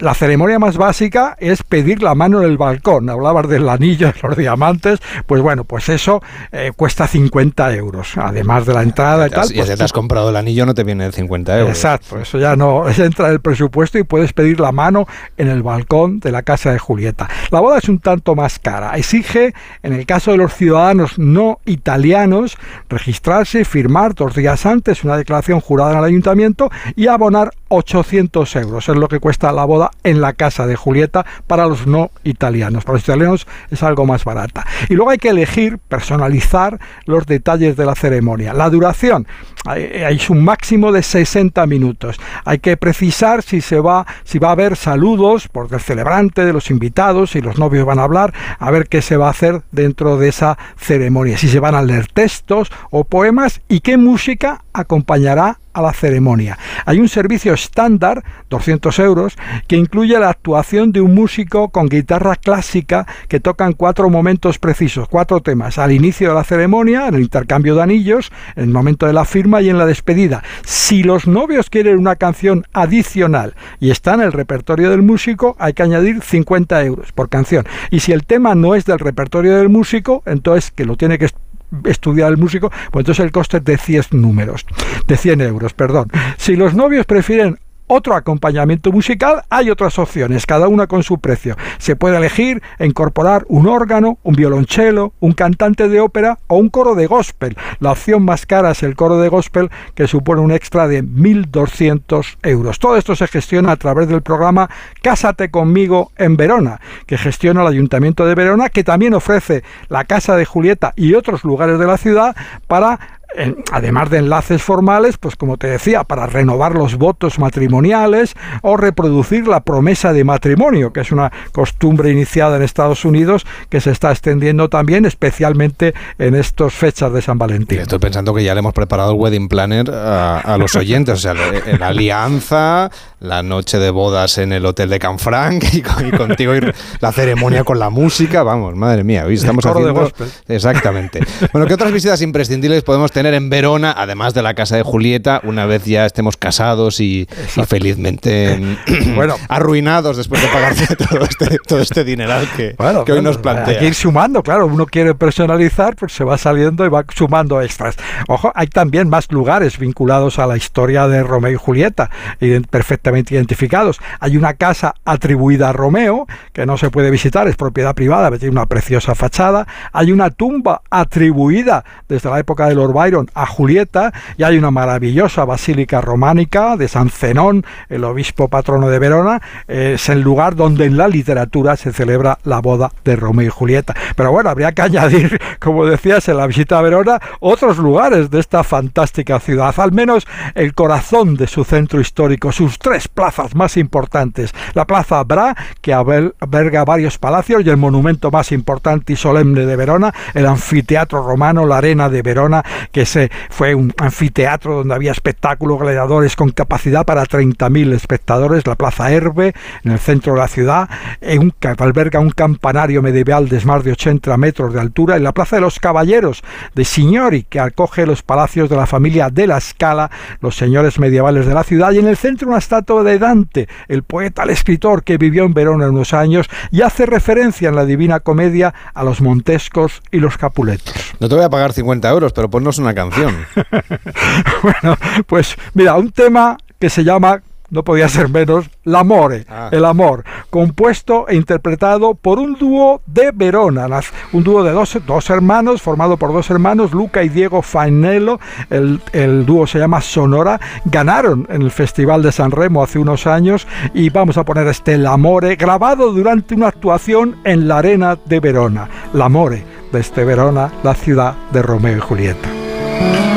la ceremonia más básica es pedir la mano en el balcón. Hablabas del anillo, de (laughs) los diamantes, pues bueno, pues eso eh, cuesta 50 euros, además de la entrada y tal. Y si pues te has comprado el anillo no te viene de 50 Exacto, eso ya no (laughs) entra en el presupuesto y puedes pedir la mano en el balcón de la casa de Julieta. La boda es un tanto más cara. Exige, en el caso de los ciudadanos no italianos, registrarse firmar dos días antes una declaración jurada en el ayuntamiento y abonar 800 euros. Es lo que cuesta la boda en la casa de Julieta para los no italianos. Para los italianos es algo más barata. Y luego hay que elegir, personalizar los detalles de la ceremonia. La duración, hay un máximo de 60 minutos. Hay que precisar si se va, si va a haber saludos por del celebrante, de los invitados, si los novios van a hablar, a ver qué se va a hacer dentro de esa ceremonia. Si se van a leer textos o poemas y qué música acompañará a la ceremonia. Hay un servicio estándar, 200 euros, que incluye la actuación de un músico con guitarra clásica que tocan cuatro momentos precisos, cuatro temas, al inicio de la ceremonia, en el intercambio de anillos, en el momento de la firma y en la despedida. Si los novios quieren una canción adicional y está en el repertorio del músico, hay que añadir 50 euros por canción. Y si el tema no es del repertorio del músico, entonces que lo tiene que estudiar el músico, pues entonces el coste es de 100 números, de 100 euros, perdón. Si los novios prefieren otro acompañamiento musical, hay otras opciones, cada una con su precio. Se puede elegir incorporar un órgano, un violonchelo, un cantante de ópera o un coro de gospel. La opción más cara es el coro de gospel, que supone un extra de 1.200 euros. Todo esto se gestiona a través del programa Cásate conmigo en Verona, que gestiona el Ayuntamiento de Verona, que también ofrece la Casa de Julieta y otros lugares de la ciudad para además de enlaces formales, pues como te decía, para renovar los votos matrimoniales o reproducir la promesa de matrimonio, que es una costumbre iniciada en Estados Unidos que se está extendiendo también, especialmente en estas fechas de San Valentín. Estoy pensando que ya le hemos preparado el wedding planner a, a los oyentes, o sea, la, alianza, la noche de bodas en el hotel de Canfranc y, y contigo y la ceremonia con la música, vamos, madre mía, hoy estamos de haciendo exactamente. Bueno, ¿qué otras visitas imprescindibles podemos tener en Verona, además de la casa de Julieta, una vez ya estemos casados y, y felizmente (coughs) Bueno. arruinados después de pagar (laughs) todo este, todo este dineral que, Bueno, que hoy nos plantea? Hay que ir sumando, claro, uno quiere personalizar, pues se va saliendo y va sumando extras. Ojo, hay también más lugares vinculados a la historia de Romeo y Julieta, perfectamente identificados. Hay una casa atribuida a Romeo, que no se puede visitar, es propiedad privada, pero tiene una preciosa fachada. Hay una tumba atribuida desde la época de Lord A Julieta, y hay una maravillosa basílica románica de San Zenón, el obispo patrono de Verona, eh, es el lugar donde en la literatura se celebra la boda de Romeo y Julieta. Pero bueno, habría que (laughs) añadir, como decías, en la visita a Verona, otros lugares de esta fantástica ciudad, al menos el corazón de su centro histórico, sus tres plazas más importantes. La Plaza Bra, que alberga varios palacios, y el monumento más importante y solemne de Verona, el anfiteatro romano, la Arena de Verona, que se, fue un anfiteatro donde había espectáculos gladiadores con capacidad para 30.000 espectadores, la Plaza Herbe, en el centro de la ciudad, en un, alberga un campanario medieval de más de 80 metros de altura, en la Plaza de los Caballeros de Signori, que acoge los palacios de la familia de la Scala, los señores medievales de la ciudad, y en el centro una estatua de Dante, el poeta, el escritor que vivió en Verona unos años y hace referencia en la Divina Comedia a los Montescos y los Capuletos. No te voy a pagar 50 euros, pero ponnos una canción. (laughs) bueno, pues mira, un tema que se llama, no podía ser menos, L'amore, el amor, compuesto e interpretado por un dúo de Verona, las- un dúo de dos, dos hermanos, formado por dos hermanos, Luca y Diego Fainello, el, el dúo se llama Sonora, ganaron en el Festival de San Remo hace unos años y vamos a poner este L'amore, grabado durante una actuación en la Arena de Verona, L'amore, desde Verona, la ciudad de Romeo y Julieta. Mm-hmm.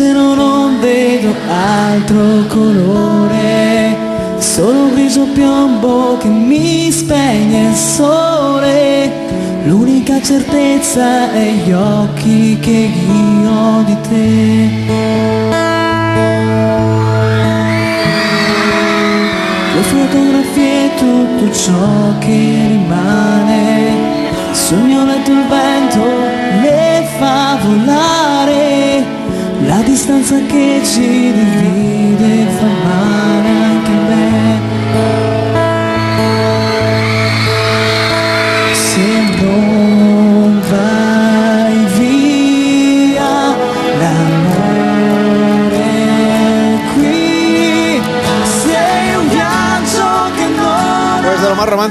Cielo non vedo altro colore, solo un grigio piombo che mi spegne il sole. L'unica certezza è gli occhi che io di te. Le fotografie tutto ciò che rimane Sul mio letto il vento le fa volare Distanza che ci divide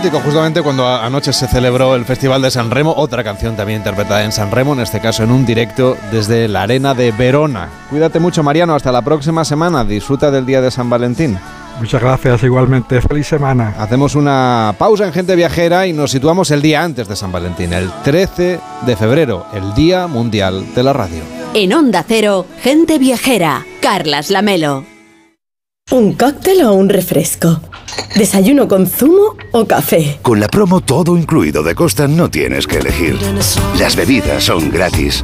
Justamente cuando a- anoche se celebró el Festival de San Remo, otra canción también interpretada en San Remo, en este caso en un directo desde la arena de Verona. Cuídate mucho, Mariano, hasta la próxima semana. Disfruta del día de San Valentín. Muchas gracias, igualmente. Feliz semana. Hacemos una pausa en Gente Viajera y nos situamos el día antes de San Valentín, el 13 de febrero, el Día Mundial de la Radio. En Onda Cero, gente viajera. Carlas Lamelo. ¿Un cóctel o un refresco? ¿Desayuno con zumo o café? Con la promo todo incluido de Costa no tienes que elegir. Las bebidas son gratis.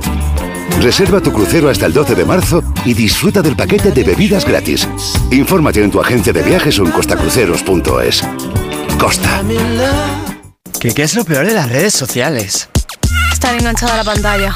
Reserva tu crucero hasta el 12 de marzo y disfruta del paquete de bebidas gratis. Infórmate en tu agencia de viajes o en costacruceros.es. Costa. ¿Qué, ¿Qué es lo peor de las redes sociales? Estar enganchada a la pantalla.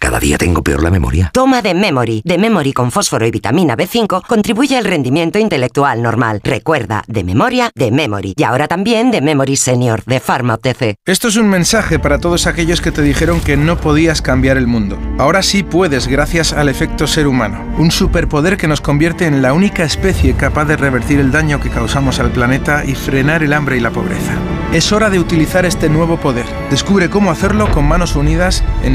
Cada día tengo peor la memoria. Toma de Memory. De Memory con fósforo y vitamina B5 contribuye al rendimiento intelectual normal. Recuerda, de memoria, de Memory. Y ahora también de Memory Senior, de Pharma OTC. Esto es un mensaje para todos aquellos que te dijeron que no podías cambiar el mundo. Ahora sí puedes gracias al efecto ser humano, un superpoder que nos convierte en la única especie capaz de revertir el daño que causamos al planeta y frenar el hambre y la pobreza. Es hora de utilizar este nuevo poder. Descubre cómo hacerlo con manos unidas en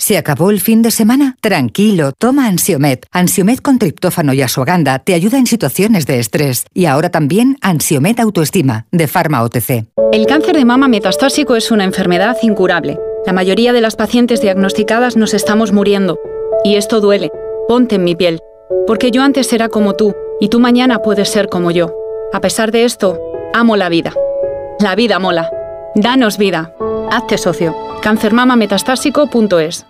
¿Se acabó el fin de semana? Tranquilo, toma Ansiomet. Ansiomet con triptófano y asuaganda te ayuda en situaciones de estrés. Y ahora también Ansiomet Autoestima, de Pharma OTC. El cáncer de mama metastásico es una enfermedad incurable. La mayoría de las pacientes diagnosticadas nos estamos muriendo. Y esto duele. Ponte en mi piel. Porque yo antes era como tú, y tú mañana puedes ser como yo. A pesar de esto, amo la vida. La vida mola. Danos vida. Hazte socio. Cancermamametastásico.es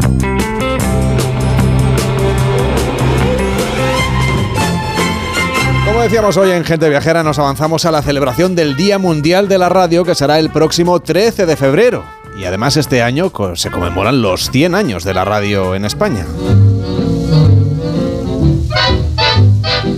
Como decíamos hoy en Gente Viajera, nos avanzamos a la celebración del Día Mundial de la Radio, que será el próximo 13 de febrero. Y además este año se conmemoran los 100 años de la radio en España.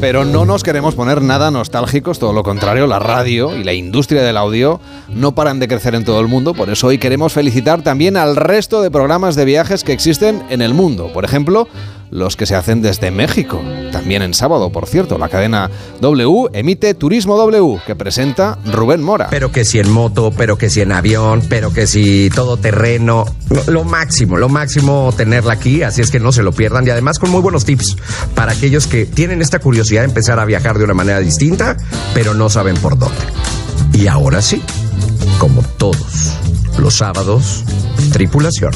Pero no nos queremos poner nada nostálgicos, todo lo contrario, la radio y la industria del audio no paran de crecer en todo el mundo, por eso hoy queremos felicitar también al resto de programas de viajes que existen en el mundo. Por ejemplo, los que se hacen desde México. También en sábado, por cierto, la cadena W emite Turismo W, que presenta Rubén Mora. Pero que si en moto, pero que si en avión, pero que si todo terreno. Lo, máximo, lo máximo tenerla aquí, así es que no se lo pierdan. Y además con muy buenos tips para aquellos que tienen esta curiosidad de empezar a viajar de una manera distinta, pero no saben por dónde. Y ahora sí, como todos los sábados, tripulación.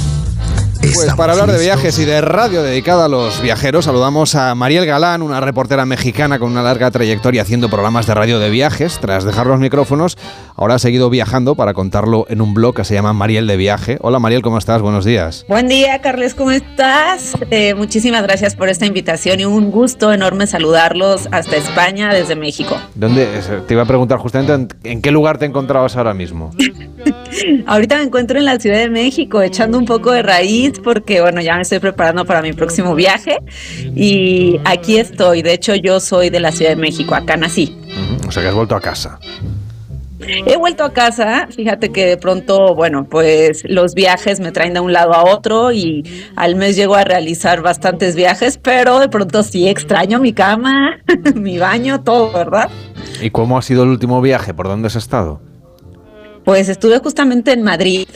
Pues para hablar de viajes y de radio dedicada a los viajeros, saludamos a Mariel Galán, una reportera mexicana con una larga trayectoria haciendo programas de radio de viajes. Tras dejar los micrófonos, ahora ha seguido viajando para contarlo en un blog que se llama Mariel de Viaje. Hola Mariel, ¿cómo estás? Buenos días. Buen día, Carles, ¿cómo estás? Eh, muchísimas gracias por esta invitación y un gusto enorme saludarlos hasta España desde México. ¿Dónde? Te iba a preguntar justamente en, en qué lugar te encontrabas ahora mismo. (laughs) Ahorita me encuentro en la Ciudad de México echando un poco de raíz porque, bueno, ya me estoy preparando para mi próximo viaje y aquí estoy. De hecho, yo soy de la Ciudad de México, acá nací. O sea que has vuelto a casa. He vuelto a casa, fíjate que de pronto, bueno, pues los viajes me traen de un lado a otro y al mes llego a realizar bastantes viajes, pero de pronto sí extraño mi cama, (laughs) mi baño, todo, ¿verdad? ¿Y cómo ha sido el último viaje? ¿Por dónde has estado? Pues estuve justamente en Madrid.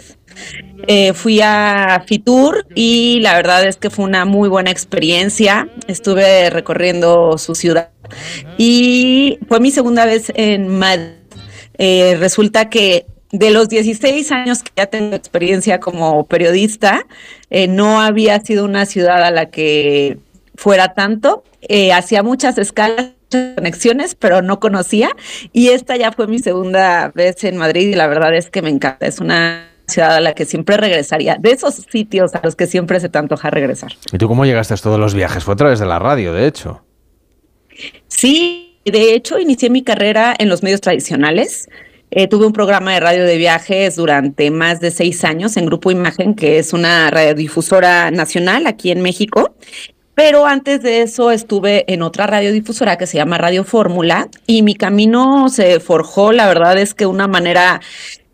Eh, fui a Fitur y la verdad es que fue una muy buena experiencia. Estuve recorriendo su ciudad y fue mi segunda vez en Madrid. Eh, resulta que de los 16 años que ya tengo experiencia como periodista, eh, no había sido una ciudad a la que fuera tanto. hacía muchas escalas conexiones, pero no conocía. Y esta ya fue mi segunda vez en Madrid y la verdad es que me encanta. Es una ciudad a la que siempre regresaría, de esos sitios a los que siempre se te antoja regresar. ¿Y tú cómo llegaste a todos los viajes? Fue a través de la radio, de hecho. Sí, de hecho inicié mi carrera en los medios tradicionales. Eh, tuve un programa de radio de viajes durante más de seis años en Grupo Imagen, que es una radiodifusora nacional aquí en México. Pero antes de eso estuve en otra radiodifusora que se llama Radio Fórmula y mi camino se forjó, la verdad es que de una manera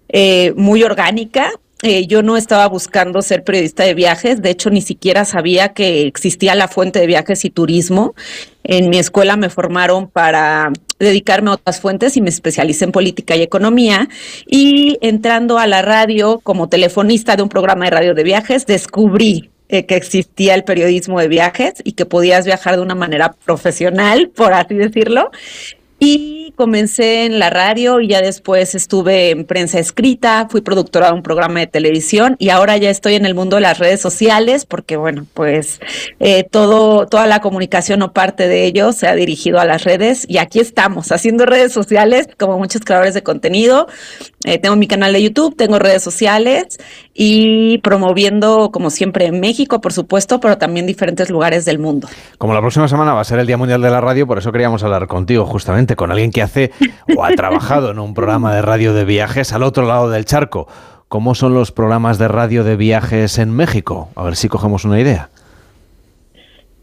eh, muy orgánica. Eh, yo no estaba buscando ser periodista de viajes, de hecho ni siquiera sabía que existía la fuente de viajes y turismo. En mi escuela me formaron para dedicarme a otras fuentes y me especialicé en política y economía. Y entrando a la radio como telefonista de un programa de radio de viajes, descubrí eh, que existía el periodismo de viajes y que podías viajar de una manera profesional, por así decirlo. Y comencé en la radio y ya después estuve en prensa escrita, fui productora de un programa de televisión y ahora ya estoy en el mundo de las redes sociales porque, bueno, pues eh, todo, toda la comunicación o parte de ello se ha dirigido a las redes y aquí estamos haciendo redes sociales como muchos creadores de contenido. Eh, tengo mi canal de YouTube, tengo redes sociales y promoviendo, como siempre, en México, por supuesto, pero también diferentes lugares del mundo. Como la próxima semana va a ser el Día Mundial de la Radio, por eso queríamos hablar contigo justamente con alguien que hace o ha trabajado en un programa de radio de viajes al otro lado del charco. ¿Cómo son los programas de radio de viajes en México? A ver si cogemos una idea.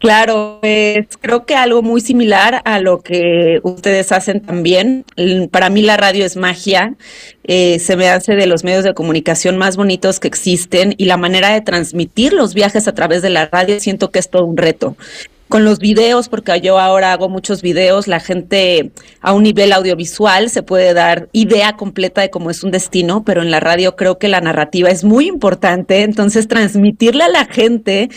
Claro, pues creo que algo muy similar a lo que ustedes hacen también. Para mí la radio es magia, eh, se me hace de los medios de comunicación más bonitos que existen y la manera de transmitir los viajes a través de la radio siento que es todo un reto con los videos, porque yo ahora hago muchos videos, la gente a un nivel audiovisual se puede dar idea completa de cómo es un destino, pero en la radio creo que la narrativa es muy importante, entonces transmitirle a la gente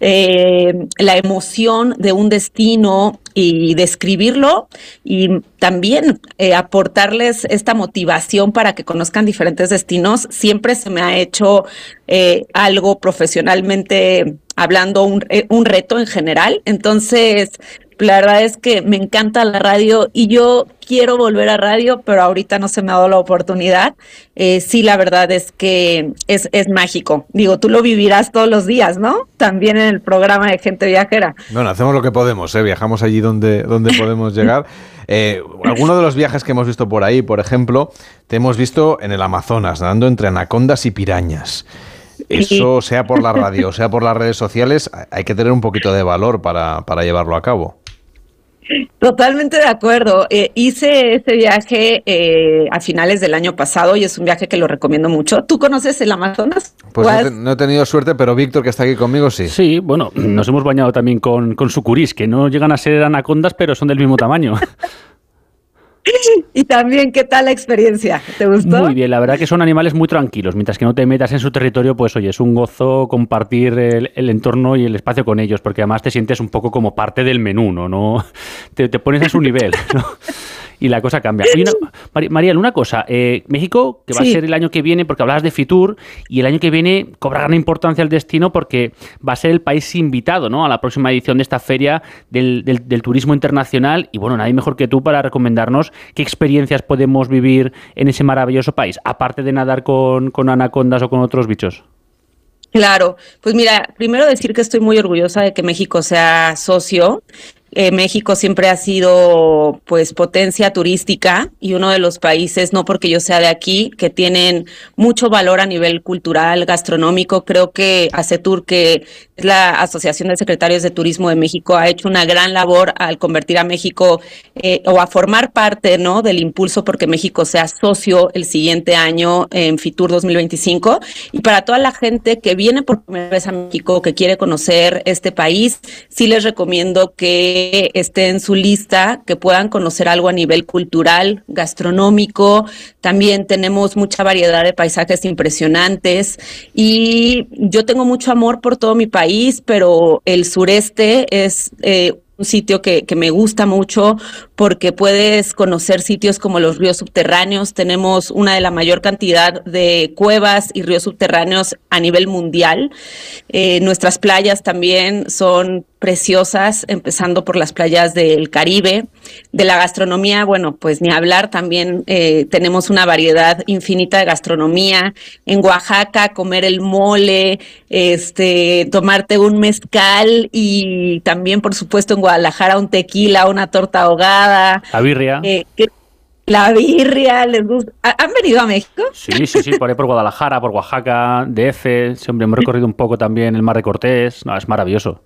eh, la emoción de un destino y describirlo y también eh, aportarles esta motivación para que conozcan diferentes destinos, siempre se me ha hecho eh, algo profesionalmente hablando un, eh, un reto en general. Entonces, la verdad es que me encanta la radio y yo quiero volver a radio, pero ahorita no se me ha dado la oportunidad. Eh, sí, la verdad es que es, es mágico. Digo, tú lo vivirás todos los días, ¿no? También en el programa de Gente Viajera. Bueno, hacemos lo que podemos, ¿eh? viajamos allí donde, donde podemos llegar. (laughs) Eh, alguno de los viajes que hemos visto por ahí, por ejemplo, te hemos visto en el Amazonas, nadando entre anacondas y pirañas. Eso, sea por la radio, (laughs) sea por las redes sociales, hay que tener un poquito de valor para, para llevarlo a cabo. Totalmente de acuerdo. Eh, hice ese viaje eh, a finales del año pasado y es un viaje que lo recomiendo mucho. ¿Tú conoces el Amazonas? Pues no, no, he tenido suerte, pero Víctor, que está aquí conmigo, sí. Sí, bueno, (clears throat) nos hemos bañado también con, con sucurís, que no llegan a ser anacondas, pero son del mismo tamaño. (laughs) y también, ¿qué tal la experiencia? ¿Te gustó? Muy bien, la verdad que son animales muy tranquilos. Mientras que no te metas en su territorio, pues oye, es un gozo compartir el, entorno y el espacio con ellos, porque además te sientes un poco como parte del menú, ¿no? no te, te pones a su nivel, (laughs) ¿no? Y la cosa cambia. Oye, una, Mariel, una cosa. Eh, México, que va sí. a ser el año que viene, porque hablabas de Fitur, y el año que viene cobra gran importancia el destino porque va a ser el país invitado ¿no? a la próxima edición de esta feria del, del, del, turismo internacional. Y bueno, nadie mejor que tú para recomendarnos qué experiencias podemos vivir en ese maravilloso país, aparte de nadar con, con anacondas o con otros bichos. Claro, pues mira, primero decir que estoy muy orgullosa de que México sea socio eh, México siempre ha sido pues potencia turística y uno de los países, no porque yo sea de aquí, que tienen mucho valor a nivel cultural, gastronómico. Creo que ACETUR, que es la Asociación de Secretarios de Turismo de México, ha hecho una gran labor al convertir a México eh, o a formar parte ¿no? del impulso porque México sea socio el siguiente año en FITUR 2025. Y para toda la gente que viene por primera vez a México, que quiere conocer este país, sí les recomiendo que esté en su lista, que puedan conocer algo a nivel cultural, gastronómico. También tenemos mucha variedad de paisajes impresionantes y yo tengo mucho amor por todo mi país, pero el sureste es eh, un sitio que, me gusta mucho porque puedes conocer sitios como los ríos subterráneos. Tenemos una de la mayor cantidad de cuevas y ríos subterráneos a nivel mundial. Eh, nuestras playas también son preciosas, empezando por las playas del Caribe. De la gastronomía, bueno, pues ni hablar, también eh, tenemos una variedad infinita de gastronomía. En Oaxaca, comer el mole, este, tomarte un mezcal y también, por supuesto, en Guadalajara un tequila, una torta ahogada. La birria. Eh, que, la birria, les gusta. ¿Han venido a México? Sí, sí, sí, por ahí por Guadalajara, por Oaxaca, DF. Siempre hemos recorrido un poco también el Mar de Cortés. No, es maravilloso.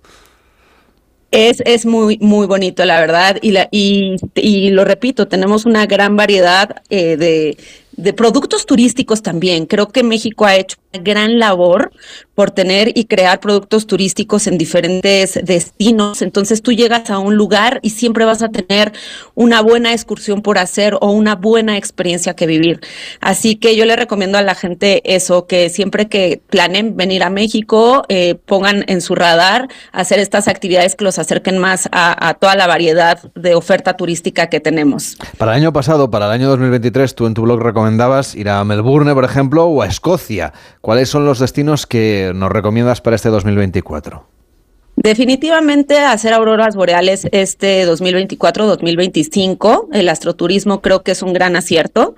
Es, es muy, muy bonito, la verdad. Y, la, y, y lo repito, tenemos una gran variedad eh, de, de productos turísticos también. Creo que México ha hecho una gran labor por tener y crear productos turísticos en diferentes destinos. Entonces tú llegas a un lugar y siempre vas a tener una buena excursión por hacer o una buena experiencia que vivir. Así que yo le recomiendo a la gente eso, que siempre que planen venir a México, eh, pongan en su radar hacer estas actividades que los acerquen más a, a toda la variedad de oferta turística que tenemos. Para el año pasado, para el año 2023, tú en tu blog recomendabas ir a Melbourne, por ejemplo, o a Escocia. ¿Cuáles son los destinos que nos recomiendas para este 2024? Definitivamente hacer auroras boreales este 2024-2025. El astroturismo creo que es un gran acierto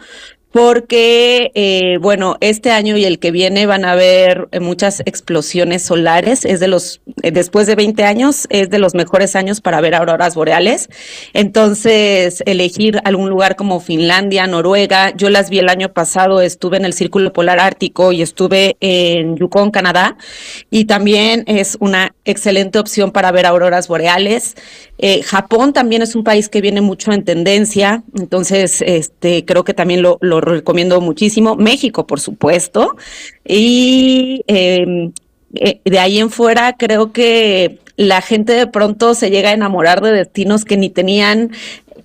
porque, eh, bueno, este año y el que viene van a haber muchas explosiones solares. Es de los, eh, después de 20 años, es de los mejores años para ver auroras boreales. Entonces, elegir algún lugar como Finlandia, Noruega. Yo las vi el año pasado, estuve en el Círculo Polar Ártico y estuve en Yukon, Canadá. Y también es una excelente opción para ver auroras boreales. Eh, Japón también es un país que viene mucho en tendencia. Entonces, este, creo que también lo, recomiendo muchísimo. México, por supuesto. Y eh, de ahí en fuera creo que la gente de pronto se llega a enamorar de destinos que ni tenían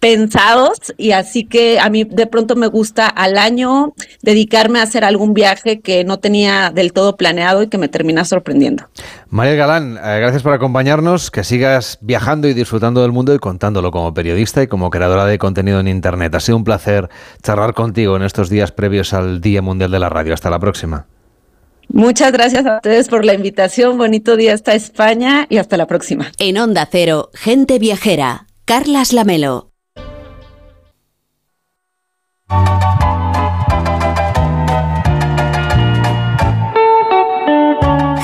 pensados y así que a mí de pronto me gusta al año dedicarme a hacer algún viaje que no tenía del todo planeado y que me termina sorprendiendo. María Galán, eh, gracias por acompañarnos, que sigas viajando y disfrutando del mundo y contándolo como periodista y como creadora de contenido en Internet. Ha sido un placer charlar contigo en estos días previos al Día Mundial de la Radio. Hasta la próxima. Muchas gracias a ustedes por la invitación. Bonito día hasta España y hasta la próxima. En Onda Cero, Gente Viajera, Carlas Lamelo.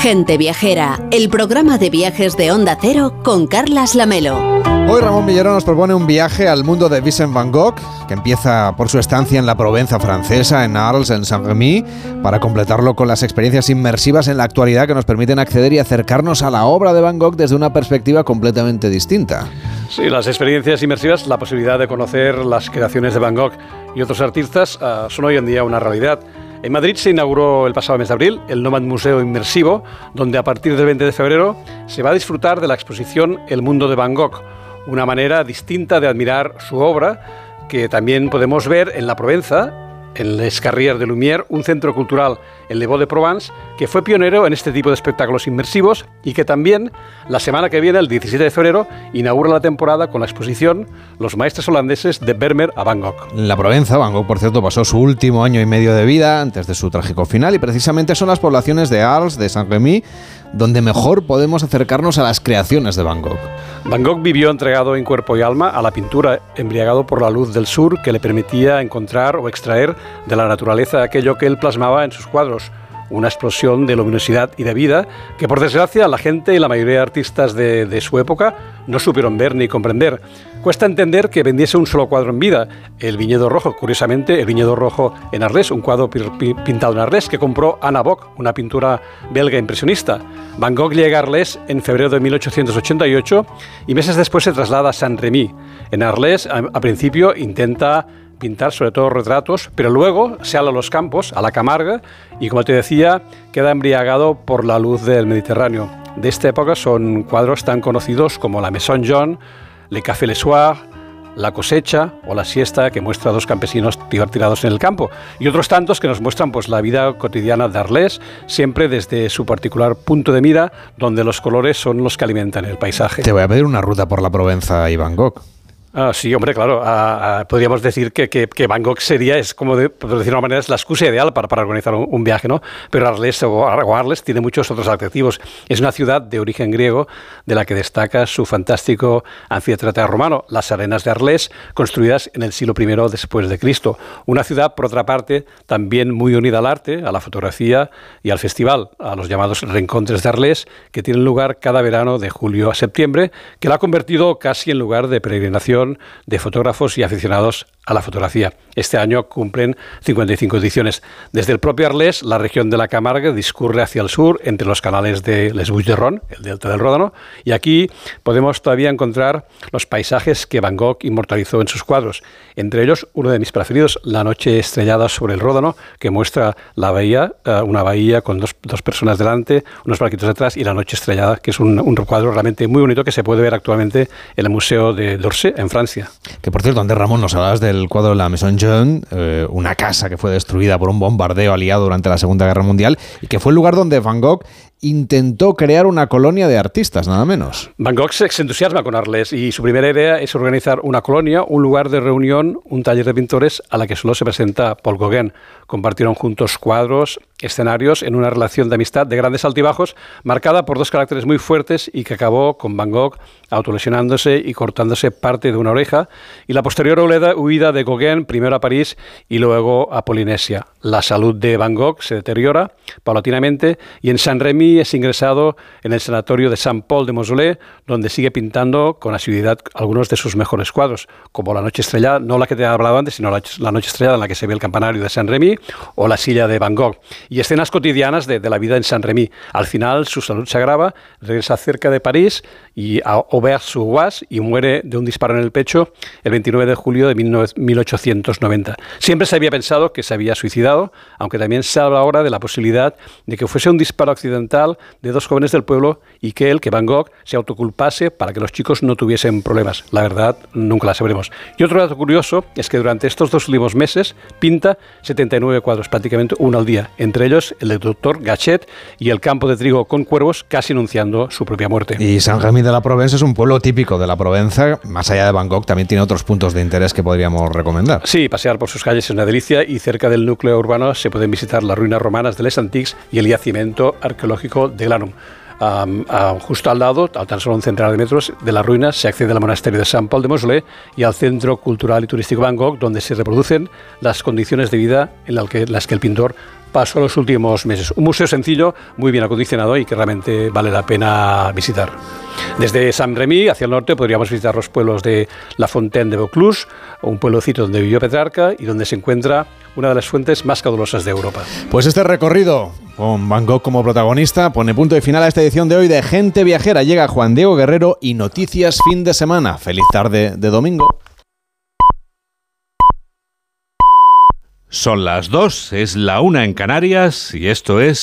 Gente Viajera, el programa de viajes de Onda Cero con Carlas Lamelo. Hoy Ramón Millero nos propone un viaje al mundo de Vincent van Gogh, que empieza por su estancia en la Provenza francesa, en Arles, en Saint-Rémy, para completarlo con las experiencias inmersivas en la actualidad que nos permiten acceder y acercarnos a la obra de Van Gogh desde una perspectiva completamente distinta. Sí, las experiencias inmersivas, la posibilidad de conocer las creaciones de Van Gogh y otros artistas uh, son hoy en día una realidad. En Madrid se inauguró el pasado mes de abril el Nomad Museo Inmersivo, donde a partir del 20 de febrero se va a disfrutar de la exposición El Mundo de Van Gogh, una manera distinta de admirar su obra que también podemos ver en la Provenza en Les Carrières de Lumière, un centro cultural en Le de Provence, que fue pionero en este tipo de espectáculos inmersivos y que también la semana que viene, el 17 de febrero, inaugura la temporada con la exposición Los maestros holandeses de Vermeer a Van Gogh. La Provenza, Van Gogh, por cierto, pasó su último año y medio de vida antes de su trágico final y precisamente son las poblaciones de Arles, de Saint-Rémy, donde mejor podemos acercarnos a las creaciones de Van Gogh. Van Gogh vivió entregado en cuerpo y alma a la pintura, embriagado por la luz del sur que le permitía encontrar o extraer de la naturaleza aquello que él plasmaba en sus cuadros una explosión de luminosidad y de vida que por desgracia la gente y la mayoría de artistas de, su época no supieron ver ni comprender. Cuesta entender que vendiese un solo cuadro en vida, el Viñedo Rojo, curiosamente el Viñedo Rojo en Arles, un cuadro pintado en Arles que compró Anna Bock, una pintura belga impresionista. Van Gogh llega a Arles en febrero de 1888 y meses después se traslada a Saint-Rémy. En Arles, a principio, intenta pintar sobre todo retratos, pero luego se ala a los campos, a la Camarga, y como te decía, queda embriagado por la luz del Mediterráneo. De esta época son cuadros tan conocidos como La Maison John, Le Café Le Soir, La cosecha o La siesta que muestra a dos campesinos tirados en el campo y otros tantos que nos muestran pues la vida cotidiana de Arles, siempre desde su particular punto de mira, donde los colores son los que alimentan el paisaje. Te voy a pedir una ruta por la Provenza y Gogh. Ah, sí, hombre, claro. Ah, ah, podríamos decir que, que, Gogh sería, es como de, por decir de una manera, es la excusa ideal para, para organizar un, viaje, ¿no? Pero Arles o Arles tiene muchos otros atractivos. Es una ciudad de origen griego de la que destaca su fantástico anfiteatro romano, las arenas de Arles, construidas en el siglo I después de Cristo. Una ciudad, por otra parte, también muy unida al arte, a la fotografía y al festival, a los llamados reencontres de Arles, que tienen lugar cada verano de julio a septiembre, que la ha convertido casi en lugar de peregrinación de fotógrafos y aficionados a la fotografía. Este año cumplen 55 ediciones. Desde el propio Arles, la región de la Camarga discurre hacia el sur entre los canales de Les Bouches de Ron, el delta del Ródano, y aquí podemos todavía encontrar los paisajes que Van Gogh inmortalizó en sus cuadros. Entre ellos, uno de mis preferidos, La noche estrellada sobre el Ródano, que muestra la bahía, eh, una bahía con dos, personas delante, unos barquitos detrás, y La noche estrellada, que es un, un, cuadro realmente muy bonito que se puede ver actualmente en el Museo de d'Orsay, en Francia. Que por cierto, antes Ramón nos hablabas de el cuadro de la Maison Jean, eh, una casa que fue destruida por un bombardeo aliado durante la Segunda Guerra Mundial y que fue el lugar donde Van Gogh intentó crear una colonia de artistas, nada menos. Van Gogh se entusiasma con Arles y su primera idea es organizar una colonia, un lugar de reunión, un taller de pintores a la que solo se presenta Paul Gauguin. Compartieron juntos cuadros, escenarios en una relación de amistad de grandes altibajos, marcada por dos caracteres muy fuertes y que acabó con Van Gogh autolesionándose y cortándose parte de una oreja, y la posterior huida de Gauguin primero a París y luego a Polinesia. La salud de Van Gogh se deteriora paulatinamente y en Es ingresado en el sanatorio de Saint-Paul de Mausolée, donde sigue pintando con asiduidad algunos de sus mejores cuadros, como La Noche Estrellada, no la que te he hablado antes, sino La Noche Estrellada en la que se ve el campanario de Saint-Rémy o La Silla de Van Gogh y escenas cotidianas de, la vida en Saint-Rémy. Al final su salud se agrava, regresa cerca de París y a Auvers-sur-Oise y muere de un disparo en el pecho el 29 de julio de 1890. Siempre se había pensado que se había suicidado, aunque también se habla ahora de la posibilidad de que fuese un disparo accidental de dos jóvenes del pueblo y que él, que Van Gogh, se autoculpase para que los chicos no tuviesen problemas. La verdad, nunca la sabremos. Y otro dato curioso es que durante estos dos últimos meses pinta 79 cuadros, prácticamente uno al día, entre ellos el del doctor Gachet y el campo de trigo con cuervos, casi anunciando su propia muerte. Y San Germín de la Provenza es un pueblo típico de la Provenza, más allá de Bangkok, también tiene otros puntos de interés que podríamos recomendar. Sí, pasear por sus calles es una delicia y cerca del núcleo urbano se pueden visitar las ruinas romanas de Les Antiques y el yacimiento arqueológico de Glanum. justo al lado, a tan solo un centenar de metros de las ruinas, se accede al monasterio de San Paul de Mosley y al Centro Cultural y Turístico Bangkok, donde se reproducen las condiciones de vida en las que el pintor pasó los últimos meses. Un museo sencillo, muy bien acondicionado y que realmente vale la pena visitar. Desde San Remy hacia el norte podríamos visitar los pueblos de La Fontaine de Vaucluse, un pueblocito donde vivió Petrarca y donde se encuentra una de las fuentes más caudalosas de Europa. Pues este recorrido, con Van Gogh como protagonista, pone punto y final a esta edición de hoy de Gente Viajera. Llega Juan Diego Guerrero y Noticias Fin de Semana. Feliz tarde de domingo. Son las dos, es la una en Canarias y esto es